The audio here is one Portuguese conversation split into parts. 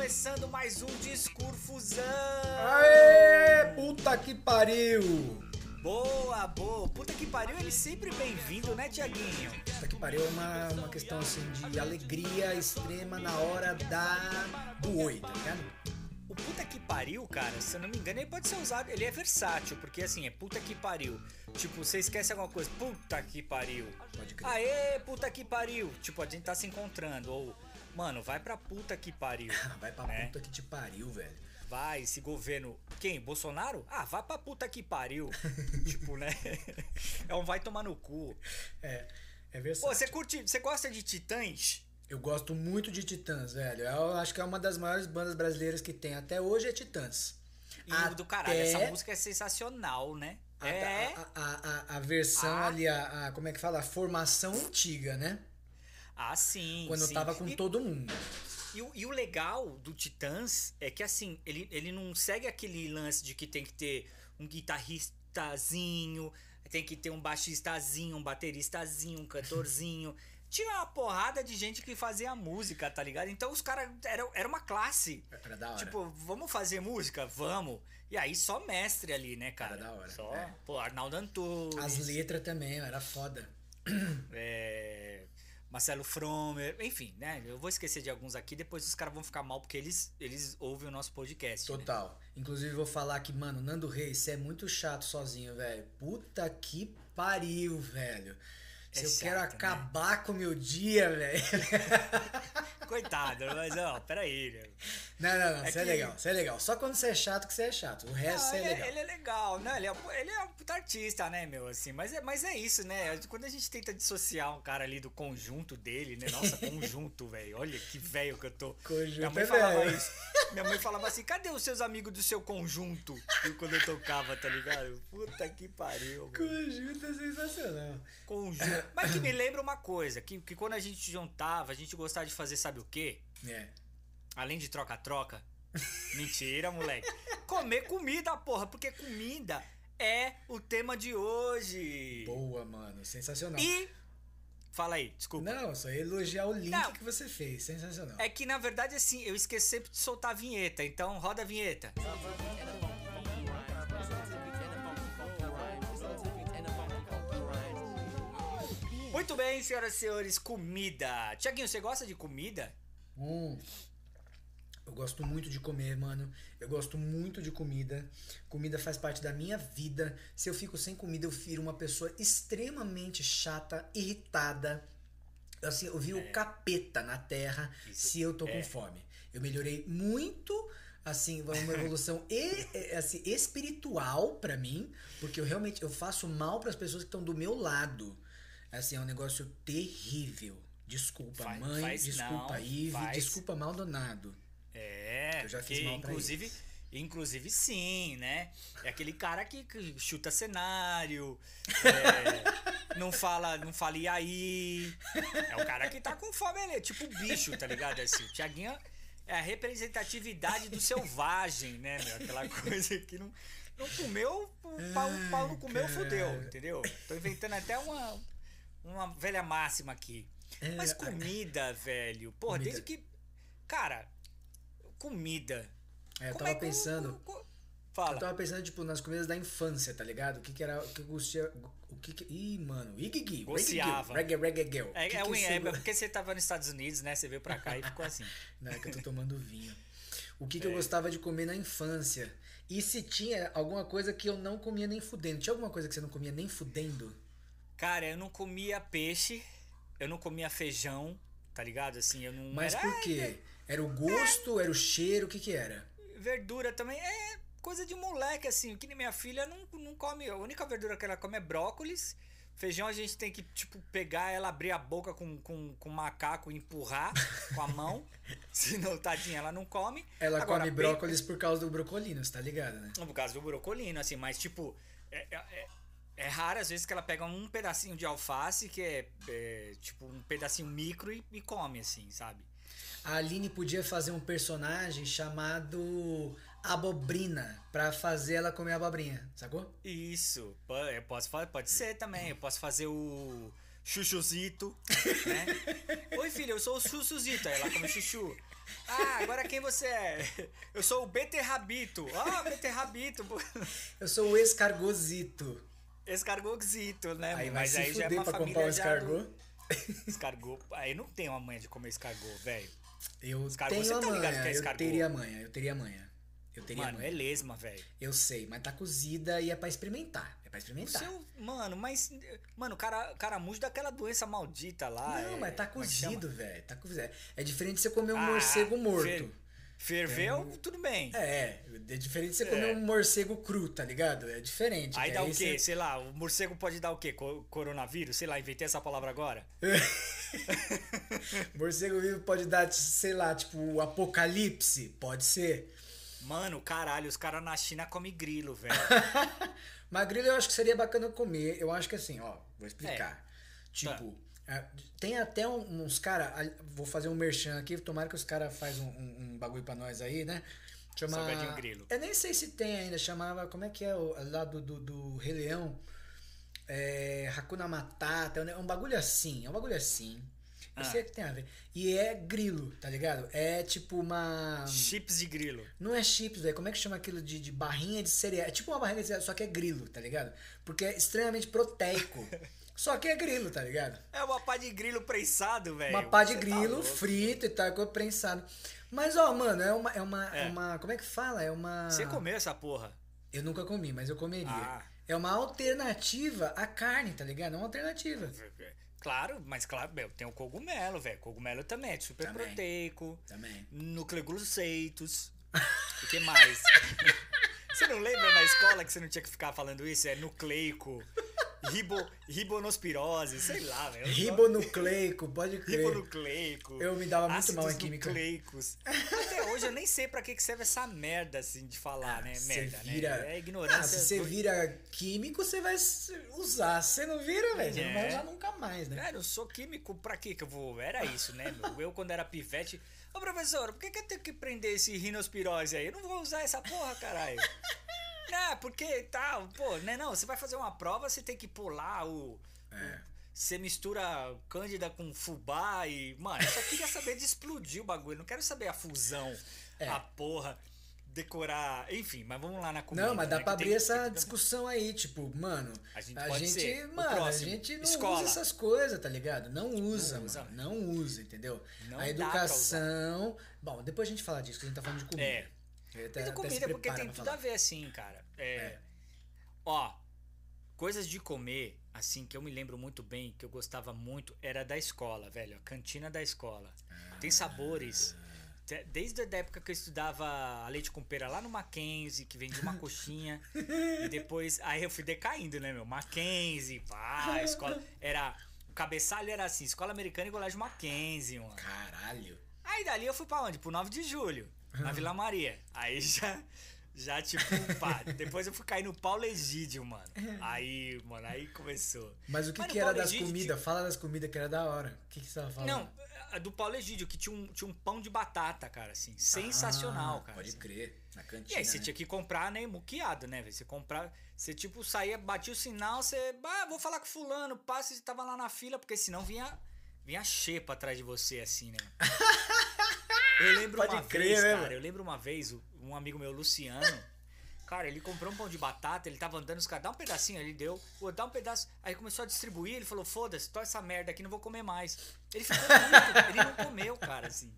começando mais um Discurfusão! Aê, puta que pariu! Boa, boa! Puta que pariu, ele sempre bem-vindo, né, Tiaguinho? Puta que pariu é uma, uma questão assim de alegria extrema na hora da do oi, tá ligado? O puta que pariu, cara, se eu não me engano, ele pode ser usado, ele é versátil, porque assim, é puta que pariu. Tipo, você esquece alguma coisa, puta que pariu. Pode crer. Aê, puta que pariu. Tipo, a gente tá se encontrando, ou, mano, vai pra puta que pariu. Vai pra né? puta que te pariu, velho. Vai, esse governo. Quem? Bolsonaro? Ah, vai pra puta que pariu. tipo, né? É um vai tomar no cu. É, é Pô, versátil. você curte. Você gosta de Titãs? Eu gosto muito de Titãs, velho. Eu acho que é uma das maiores bandas brasileiras que tem até hoje é Titãs. E do caralho, essa música é sensacional, né? A, é. a, a, a, a versão Ah. ali, a, a- como é que fala? A formação antiga, né? Ah, sim. Quando sim. tava com E- todo mundo. E, o- e o legal do Titãs é que assim, ele, ele não segue aquele lance de que tem que ter um guitarristazinho, tem que ter um baxistazinho, um bateristazinho, um cantorzinho. Tinha uma porrada de gente que fazia música, tá ligado? Então os caras. Era, era uma classe. Era da hora. Tipo, vamos fazer música? Vamos. E aí só mestre ali, né, cara? Era da hora, Só, é. pô, Arnaldo Antunes. As letras também, era foda. é, Marcelo Fromer, enfim, né? Eu vou esquecer de alguns aqui, depois os caras vão ficar mal porque eles, eles ouvem o nosso podcast. né? Total. Inclusive, vou falar que, mano, Nando Reis, você é muito chato sozinho, velho. Puta que pariu, velho. Se É eu chato, quero né? acabar com o meu dia, velho. Coitado, mas ó, peraí. né? Não, não, não. É Você é que- legal. Você é legal. Só quando você é chato que você é chato. O resto Não, você é ele, legal. ele é legal, né? Ele é, ele é um puta artista, né, meu? Assim, mas é, mas é isso, né? Quando a gente tenta dissociar um cara ali do conjunto dele, né? Nossa, conjunto, velho. Olha que velho que eu tô. Conjunto Minha mãe é falava isso. Minha mãe falava assim: cadê os seus amigos do seu conjunto? E Quando eu tocava, tá ligado? Puta que pariu, mano. Conjunto é sensacional. Conjunto. Mas que me lembra uma coisa: que, que quando a gente juntava, a gente gostava de fazer, sabe o quê? É. Além de troca-troca. Mentira, moleque. Comer comida, porra, porque comida é o tema de hoje. Boa, mano. Sensacional. E. Fala aí, desculpa. Não, só ia elogiar o link Não. que você fez. Sensacional. É que na verdade, assim, eu esqueci sempre de soltar a vinheta, então roda a vinheta. Muito bem, senhoras e senhores, comida. Tiaguinho, você gosta de comida? Hum. Eu gosto muito de comer, mano. Eu gosto muito de comida. Comida faz parte da minha vida. Se eu fico sem comida, eu viro uma pessoa extremamente chata, irritada. Assim, eu vi o capeta na terra Isso se eu tô é. com fome. Eu melhorei muito, assim, uma evolução e, assim, espiritual pra mim, porque eu realmente eu faço mal pras pessoas que estão do meu lado. Assim, é um negócio terrível. Desculpa, Faz- mãe. faz desculpa, não, Ive. faz. Desculpa, Maldonado. É, Eu já fiz porque, mal inclusive, eles. inclusive sim, né? É aquele cara que, que chuta cenário, é, não fala, não fala e aí. É o cara que tá com fome, ele é tipo bicho, tá ligado? Assim, o Thiaguinho é a representatividade do selvagem, né, meu? Aquela coisa que não, não comeu, o pau, o pau não comeu, Ai, fudeu, entendeu? Tô inventando até uma, uma velha máxima aqui. É, Mas comida, velho, porra, Comida. desde que. Cara, comida. É, eu tava é que- pensando. co- Fala. Eu tava pensando, tipo, nas comidas da infância, tá ligado? O que que era. O que gostia. O que que. Ih, mano. Igigi. Gociava. Reggae, reggae, girl. É, Que é, que é go- porque você tava nos Estados Unidos, né? Você veio pra cá e ficou assim. Não, é que eu tô tomando vinho. O que, que É. eu gostava de comer na infância? E se tinha alguma coisa que eu não comia nem fudendo? Tinha alguma coisa que você não comia nem fudendo? Cara, eu não comia peixe, eu não comia feijão, tá ligado? Assim, eu não. Mas era- por quê? Era o gosto? Era o cheiro? O que que era? Verdura também é coisa de moleque, assim. Que nem minha filha não, não come. A única verdura que ela come é brócolis. Feijão a gente tem que, tipo, pegar ela, abrir a boca com, com, com macaco e empurrar com a mão. Senão, tadinha, ela não come. Ela Agora, come brócolis por causa do brocolino, você tá ligado, né? Por causa do brocolino, assim, mas tipo. É, é, é- é raro às vezes que ela pega um pedacinho de alface, que é, é, tipo um pedacinho micro e, e come, assim, sabe? A Aline podia fazer um personagem chamado Abobrina pra fazer ela comer abobrinha, sacou? Isso. Eu posso pode ser também. Eu posso fazer o chuchuzito, né? Oi, filha, eu sou o chuchuzito. Aí ela come chuchu. Ah, agora quem você é? Eu sou o beterrabito. Ah, beterrabito. Eu sou o escargozito. Escargozito, né? Aí Mas se aí já é uma pra família comprar já escargot. Escargot. Aí não tem uma manha de comer escargot, velho. Eu Escargot, tenho você tá ligado manha, que é eu escargot? teria manha, eu teria manha. Eu teria Mano, manha. é lesma, velho. Eu sei, mas tá cozida e é pra experimentar. É pra O experimentar. seu, mano, mas. Mano, o cara, caramujo daquela doença maldita lá. Não, é- mas tá é cozido, velho. Tá cozido. É diferente de você comer um Ah, morcego morto. Ferveu, tudo bem. É, é diferente de você É. comer um morcego cru, tá ligado? É diferente. Aí dá o quê? você- Sei lá, o morcego pode dar o quê? Co- coronavírus? Sei lá, inventei essa palavra agora. Morcego vivo pode dar, sei lá, tipo, o apocalipse. Pode ser. Mano, caralho, os caras na China comem grilo, velho. Mas grilo eu acho que seria bacana comer. Eu acho que assim, ó, vou explicar. Tá. Tipo, é, tem até uns caras. Vou fazer um merchan aqui, tomara que os caras fazem um, um- um bagulho pra nós aí, né? Chama, Salgadinho grilo. Eu nem sei se tem ainda, chamava. Como é que é o lá do, do, do Rei Leão? É, Hakuna Matata, é um bagulho assim, é um bagulho assim. Eu Ah. sei que tem a ver. E é grilo, tá ligado? É tipo uma. Chips de grilo. Não é chips, velho. Como é que chama aquilo de, de barrinha de cereal? É tipo uma barrinha de cereal, só que é grilo, tá ligado? Porque é extremamente proteico. só que é grilo, tá ligado? É uma pá de grilo prensado, velho. Uma pá de Você tá grilo louco. frito e tal, com prensado. Mas, ó, mano, é uma, é uma, é uma. Como é que fala? É uma. Você comeu essa porra? Eu nunca comi, mas eu comeria. Ah. É uma alternativa à carne, tá ligado? É uma alternativa. Claro, mas claro, meu, tem o cogumelo, velho. Cogumelo também é super Também. proteico. Também. Nucleogluceitos. O que mais? você não lembra na escola que você não tinha que ficar falando isso? É nucleico, ribo, ribonospirose, sei lá, velho. Ribonucleico, pode crer. Ribonucleico. Eu me dava muito mal em química. nucleicos. Até hoje eu nem sei pra que que serve essa merda, assim, de falar, né? Você Merda, vira. né? É Ah, ignorância. se você vira químico, você vai usar. Se você não vira, velho, você não vai É. usar nunca mais, né? Cara, eu sou químico, pra que que eu vou? Era isso, né? meu? Eu, quando era pivete. Ô, professor, por que, que eu tenho que prender esse rinospirose aí? Eu não vou usar essa porra, caralho. Não, porque tal, pô, né? Não, você vai fazer uma prova, você tem que pular o. É. o- Você mistura cândida com fubá e. Mano, eu só queria saber de explodir o bagulho. Não quero saber a fusão, É. a porra, decorar. Enfim, mas vamos lá na comida. Não, mas dá né, pra abrir tem- essa tem- discussão aí, tipo, mano, A gente a gente, mano, a gente não escola. usa essas coisas, tá ligado? Não usa, Não usa. mano, não usa, entendeu? Não a educação, bom, depois a gente fala disso, que a gente tá falando de comida. É. Até- Mas comida porque tem tudo falar. a ver assim, cara. É, É. Ó, coisas de comer, assim, que eu me lembro muito bem, que eu gostava muito, era da escola, velho. A cantina da escola. Tem sabores. Desde a época que eu estudava a leite com pera lá no Mackenzie, que vendia uma coxinha. e depois, aí eu fui decaindo, né, meu? Mackenzie, pá, escola. Era. O cabeçalho era assim, escola americana e colégio Mackenzie, mano. Caralho. Aí dali eu fui pra onde? Pro 9 de julho, na Vila Maria. Aí já, já tipo, pá. Depois eu fui cair no Paulo Egídio, mano. Aí, mano, aí começou. Mas o que Mano, que era das comidas? Fala das comidas que era da hora. O que que você tava falando? Não, a do Paulo Egídio, que tinha um, tinha um pão de batata, cara, assim. Sensacional, Ah, cara. Pode assim. crer. Na cantina. E aí você né? tinha que comprar, né, muqueado, né, velho? Você comprava, você tipo saía, batia o sinal, você, ah, vou falar com fulano, passa, você tava lá na fila, porque senão vinha vinha xepa atrás de você assim, né? Eu lembro Pode uma crer, vez, né, cara, velho? eu lembro uma vez, um amigo meu, Luciano, cara, ele comprou um pão de batata, ele tava andando, os caras, dá um pedacinho, ele deu, pô, dá um pedaço, aí começou a distribuir, ele falou, foda-se, tô essa merda aqui, não vou comer mais. Ele ficou muito, ele não comeu, cara, assim.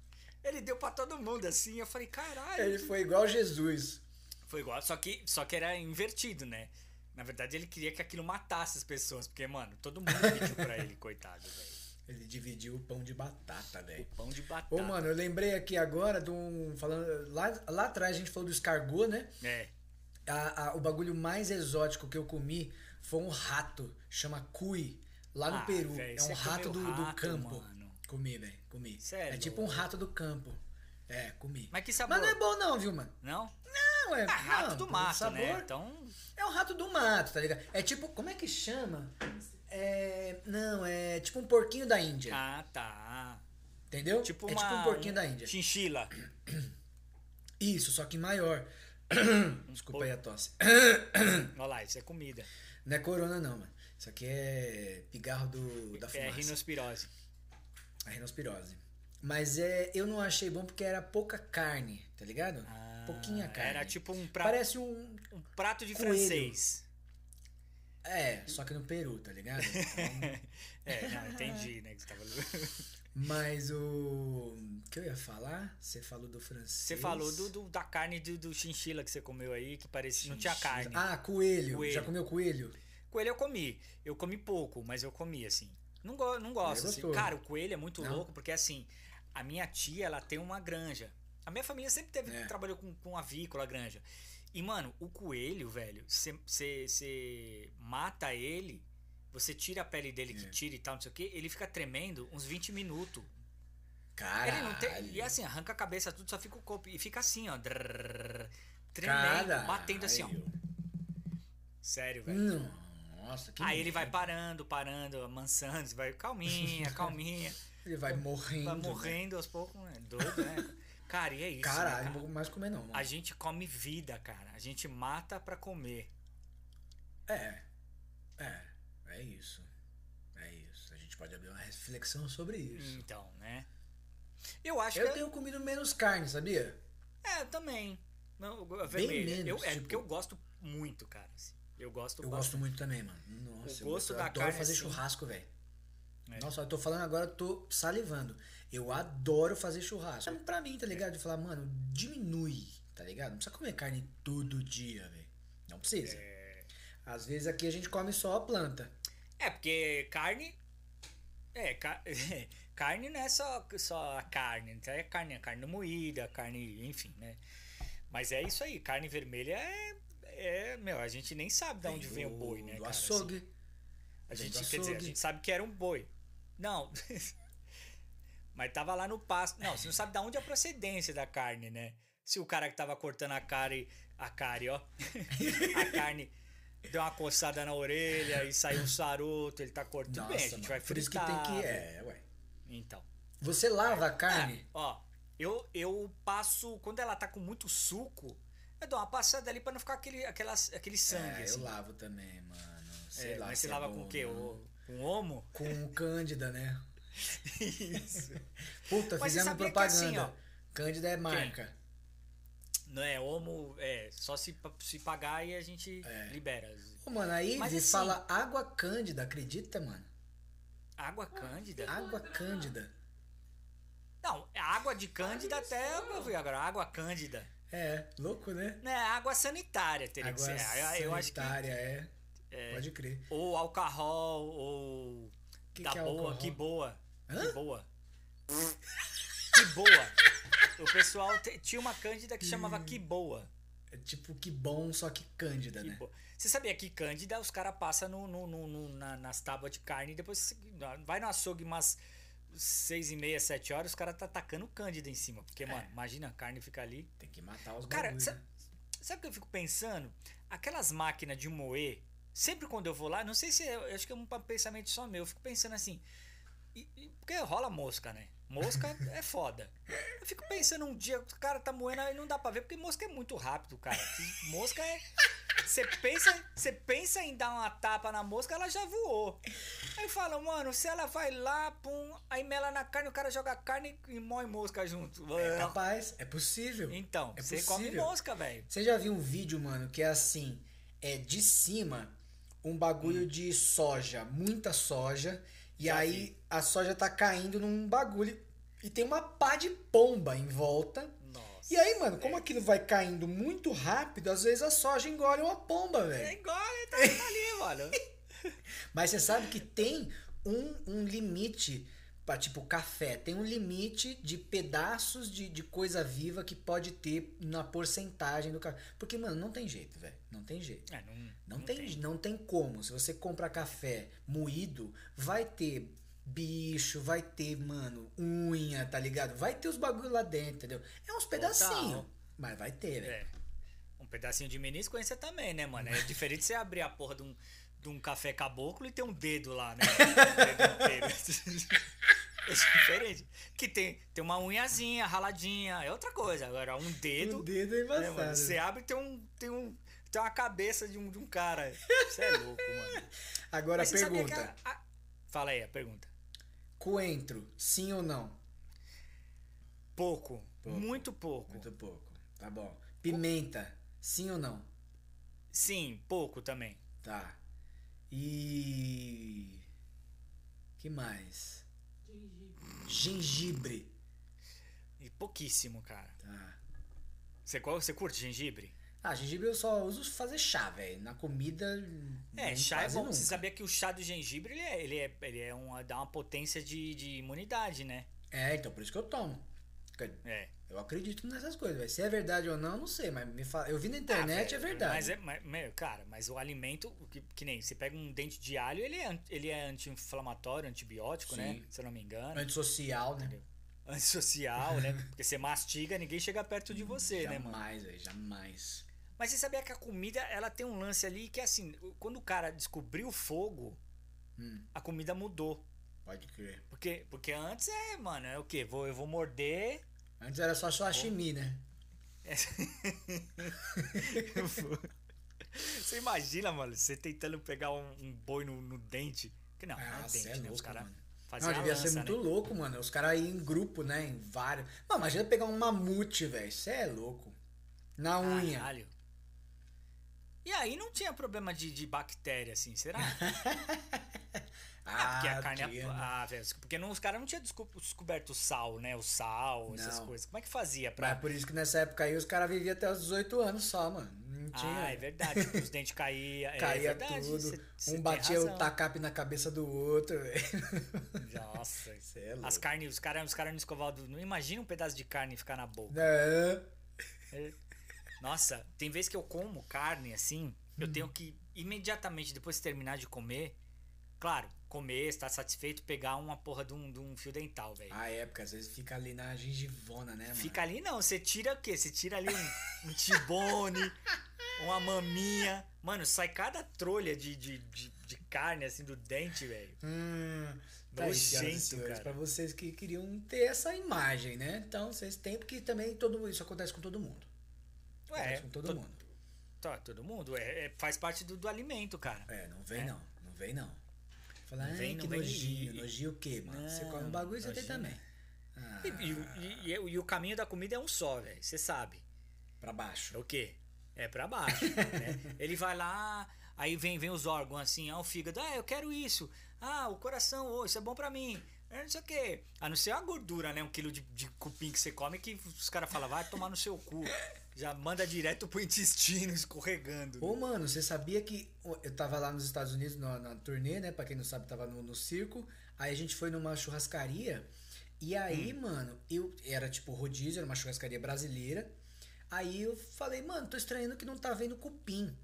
Ele deu pra todo mundo, assim, eu falei, caralho. Ele foi igual Jesus. Foi igual, só que, só que era invertido, né? Na verdade, ele queria que aquilo matasse as pessoas, porque, mano, todo mundo pediu pra ele, coitado, velho. Ele dividiu o pão de batata, velho. Pão de batata. Ô, mano, eu lembrei aqui agora de um. Falando, lá, lá atrás a gente falou do escargot, né? É. A- a- o bagulho mais exótico que eu comi foi um rato, chama cui, lá no Ah, Peru. velho, é um rato do, comeu do rato, campo. mano. Comi, velho, comi. Sério? É tipo um rato do campo. É, comi. Mas que sabor? Mas não é bom não, viu, mano? Não? Não, é Ah, rato não, do mato, sabor, né? Então, É um rato do mato, tá ligado? É tipo, como é que chama? É, não, é tipo um porquinho da Índia, ah, tá. entendeu? Tipo é uma... tipo um porquinho da Índia. Chinchila. Isso, só que maior. Desculpa aí a tosse. Olha lá, isso é comida. Não é corona não, mano. Isso aqui é pigarro do, da É fumaça. rinospirose. A rinospirose. Mas é, eu não achei bom porque era pouca carne, tá ligado? Pouquinha carne. Era tipo um prato, Parece um. um prato de coelho. francês. É, só que no Peru, tá ligado? Então, É, não, entendi, né? Que você tava... mas o. Que eu ia falar? Você falou do francês. Você falou do, do- da carne do, do chinchila que você comeu aí, que parecia. Não tinha carne. Ah, coelho. Coelho. Já comeu coelho? Coelho eu comi. Eu comi pouco, mas eu comi, assim. Não, go não gosto. É assim. gostoso. Cara, o coelho é muito Não? louco, porque assim, a minha tia, ela tem uma granja. A minha família sempre teve, É. trabalhou com, com avícola, granja. E, mano, o coelho, velho, você mata ele, você tira a pele dele que É. tira e tal, não sei o que, ele fica tremendo uns 20 minutos. Caralho. Tem. E assim, arranca a cabeça, tudo, só fica o corpo. E fica assim, ó. drrrr, tremendo, Caralho. batendo assim, ó. Sério, velho. Nossa, que Aí ele vai parando, parando, amansando, vai calminha, calminha. Ele vai morrendo. vai né? morrendo aos poucos, né? Doido, né? Cara, e é isso. Caralho, né, não cara? vou mais comer não. mano. A gente come vida, cara. A gente mata pra comer. É. É. É isso. É isso. A gente pode abrir uma reflexão sobre isso. Então, né? Eu acho Eu que. tenho comido menos carne, sabia? É, eu também. Não, eu- vermelha. menos, eu, é tipo- porque eu gosto muito, cara. assim. Eu gosto Eu bastante. gosto muito também, mano. Nossa, O gosto eu, da eu adoro carne, fazer assim. churrasco, velho. É. Nossa, eu tô falando agora, eu tô salivando. Eu adoro fazer churrasco. É Pra mim, tá ligado? De falar, mano, diminui, tá ligado? Não precisa comer carne todo dia, velho. Não precisa. Às vezes aqui a gente come só a planta. É, porque carne. É, ca- carne não é só, só a carne. Então é carne, é carne moída, carne, enfim, né? Mas é isso aí, carne vermelha é. é meu, a gente nem sabe de onde vem o boi, né? Do cara, açougue. assim. a gente, do quer dizer, a açougue. gente sabe que era um boi. Não. Mas tava lá no pasto. Não, você não sabe de onde é a procedência da carne, né? Se o cara que tava cortando a carne, a carne, ó. a carne deu uma coçada na orelha e saiu um saroto, ele tá cortando Nossa, bem, a gente mano, vai Por isso que fritar. tem que. É, ué. Então. Você lava a carne? Ah, ó, eu, eu passo. Quando ela tá com muito suco, eu dou uma passada ali pra não ficar aquele, aquelas, aquele sangue. é, assim. eu lavo também, mano. Sei É, lá. mas você é lava bom com o quê? O, com homo? Com Cândida, né? Isso. Puta, Mas você fizemos sabia que propaganda. assim, ó, Cândida é marca. Não é homo, é só se, se pagar e a gente É. libera. Ô, mano, aí Mas ele assim- fala água cândida, acredita, mano? Água cândida? Água cândida. Não, é água de cândida até eu vi agora. Água cândida. É, louco, né? Não é água sanitária, teria Água que ser. Eu- Eu acho que. sanitária, é. Pode crer. Ou alcarrol, ou. Que da que é boa, alcohol? que boa. Hã? Que boa. que boa. O pessoal tinha uma cândida que chamava que boa. É tipo que bom, só que cândida, Que né? Você sabia que cândida os caras passam no, no, no- no- na- nas tábuas de carne e depois vai no açougue umas seis e meia, sete horas, os caras tá tacando cândida em cima. Porque, mano, imagina a carne fica ali. Tem que matar os Cara, bagulho, sabe, né? sabe o que eu fico pensando? Aquelas máquinas de moer, sempre quando eu vou lá, não sei se é, eu acho que é um pensamento só meu, eu fico pensando assim, e- e- porque rola mosca, né? Mosca é foda. Eu fico pensando um dia, o cara tá moendo e não dá pra ver, porque mosca é muito rápido, cara. Mosca é. Você pensa, você pensa em dar uma tapa na mosca, ela já voou. Aí eu falo, mano, se ela vai lá, pum, aí mela na carne, o cara joga carne e moe mosca junto. É capaz, é possível. Então, É você come possível. mosca, velho. Você já viu um vídeo, mano, que é assim, é de cima um bagulho de soja, muita soja, e Hum. Já aí vi. A soja tá caindo num bagulho e tem uma pá de pomba em volta. Nossa. E aí, mano, como aquilo vai caindo muito rápido, às vezes a soja engole uma pomba, É velho. igual, ele tá, tá ali, mano. Mas você sabe que tem um, um limite pra, tipo, café. Tem um limite de pedaços de, de coisa viva que pode ter na porcentagem do café. Porque, mano, não tem jeito, velho. Não tem jeito. É, não, Não, tem, não tem como. Se você comprar café moído, vai ter bicho, vai ter, mano, unha, tá ligado? Vai ter os bagulho lá dentro, entendeu? É uns pedacinhos. Mas vai ter, velho. É. Um pedacinho de menisco você também, né, mano? É diferente de você abrir a porra de um, de um café caboclo e ter um dedo lá, né? Um dedo. É diferente. Que tem, tem uma unhazinha raladinha, é outra coisa. Agora, um dedo. O dedo é né, embaçado. mano? Você abre e tem um. Tem um. Tem uma cabeça de um, de um cara. Você é louco, mano. Agora a pergunta. a- a- Fala aí, a pergunta. Coentro, sim ou não? Pouco. Pouco. Muito pouco. Muito pouco. Tá bom. Pimenta, sim ou não? Sim, pouco também. Tá. E. que mais? Gengibre. E pouquíssimo, cara. Tá. Você, qual- você curte gengibre? Ah, gengibre eu só uso fazer chá, velho. Na comida. É, nem chá é bom. nunca. Você sabia que o chá do gengibre, ele é, ele é, ele é uma, dá uma potência de, de imunidade, né? É, então por isso que eu tomo. É. Eu acredito nessas coisas, velho. Se é verdade ou não, não sei, mas me fala. Eu vi na internet, Ah, é velho, verdade. Mas, é, mas, meu, cara, mas o alimento, que, que nem, você pega um dente de alho, ele é, ele é anti-inflamatório, antibiótico, né? Sim. Se eu não me engano. Antissocial, né? Antissocial, né? Porque você mastiga, ninguém chega perto de você, né, mano? jamais, jamais. Mas você sabia que a comida, ela tem um lance ali que, assim, quando o cara descobriu o fogo, Hum. a comida mudou. Pode crer. Porque, porque antes é, mano, é o quê? Vou, eu vou morder. Antes era só sashimi, né? Você imagina, mano, você tentando pegar um, um boi no, no dente. Que não, não Ah, é cê dente, é né? louco, Os caras faziam Não, devia lança, ser muito né? louco, mano. Os caras iam em grupo, né? Em vários. Mano, imagina pegar um mamute, velho. Você é louco. Na unha. Caralho. E aí não tinha problema de, de bactéria, assim, será? Ah, porque a carne. tinha, né? Ah, velho, porque não, os caras não tinham desco- descoberto o sal, né? O sal, essas Não. coisas. Como é que fazia Mas pra. é por isso que nessa época aí os caras viviam até os 18 anos só, mano. Não tinha. Ah, é verdade. os dentes caíam. Caía é verdade, tudo. cê- cê um batia o razão. tacape na cabeça do outro, velho. Nossa. Cê é louco. As carnes, os caras os cara não escovavam. Não imagina um pedaço de carne ficar na boca. É. Nossa, tem vezes que eu como carne assim, eu Hum. tenho que imediatamente, depois de terminar de comer, claro, comer, estar satisfeito, pegar uma porra de um, de um fio dental, velho. A época, às vezes fica ali na gengivona, né, mano? Fica ali não, você tira o quê? Você tira ali um, um tibone, uma maminha. Mano, sai cada trolha de, de, de, de carne assim do dente, velho. Hum, tá Nojento, cara. Pra vocês que queriam ter essa imagem, né? Então, vocês têm, porque também todo, isso acontece com todo mundo. Ué, com todo to- mundo. Tá, todo mundo. É, é- faz parte do, do alimento, cara. É, não vem É. não, não vem não. Falar, Não vem, que não vem. nojinho, E- nojinho o quê, mano? você Não, come um bagulho, você tem também. Ah, E, e- e- e o caminho da comida é um só, velho. Você sabe. pra É baixo. o quê? É pra baixo. né? Ele vai lá, aí vem, vem os órgãos assim, ah, o fígado, ah, eu quero isso. Ah, o coração, oh, isso é bom pra mim. É, não sei o quê. A não ser a gordura, né? Um quilo de, de cupim que você come que os caras falam, vai tomar no seu cu. Já manda direto pro intestino escorregando. né? Ô, mano, você sabia que eu tava lá nos Estados Unidos na, na turnê, né? Pra quem não sabe, tava no, no circo. Aí a gente foi numa churrascaria. E aí, Hum. mano, eu era tipo rodízio, era uma churrascaria brasileira. Aí eu falei, mano, tô estranhando que não tá vendo cupim.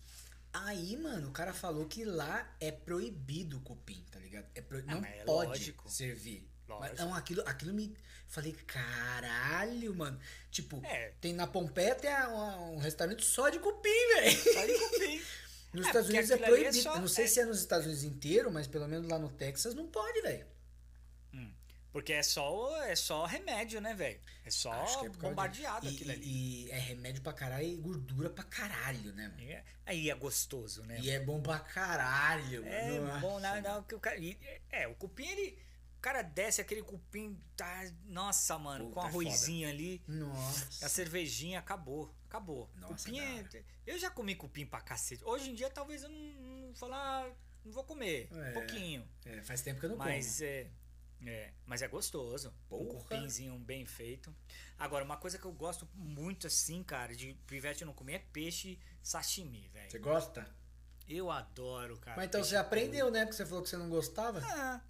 Aí, mano, o cara falou que lá é proibido o cupim, tá ligado? É pro- Ah, não é pode lógico. servir. Mas, não, aquilo, aquilo me. Falei, caralho, mano. Tipo, É. tem na Pompeia tem um, um restaurante só de cupim, velho. Só de cupim. Nos É, Estados Unidos é é proibido. só- eu não sei é- se é nos Estados Unidos inteiro, mas pelo menos lá no Texas não pode, velho. Porque é só, é só remédio, né, velho? É só é bombardeado de- aquilo e, ali. e, é remédio pra caralho e gordura pra caralho, né, mano? É- Aí é gostoso, né? E é bom pra caralho, É mano. bom, não, não, que o é, o cupim, ele. O cara desce aquele cupim, tá, nossa, mano, Puta, com é arrozinho ali, Nossa. a cerveja acabou, acabou. Nossa, cupim é, eu já comi cupim pra cacete. Hoje em dia talvez eu não, não falar, não vou comer, É. um pouquinho, É, faz tempo que eu não mas é, é, mas é gostoso. Um Porra. cupinzinho bem feito. Agora, uma coisa que eu gosto muito assim, cara, de pivete não comer é peixe sashimi, como. velho. Você gosta? Eu adoro, cara. mas então você aprendeu, né? Porque você falou que você não gostava. Ah,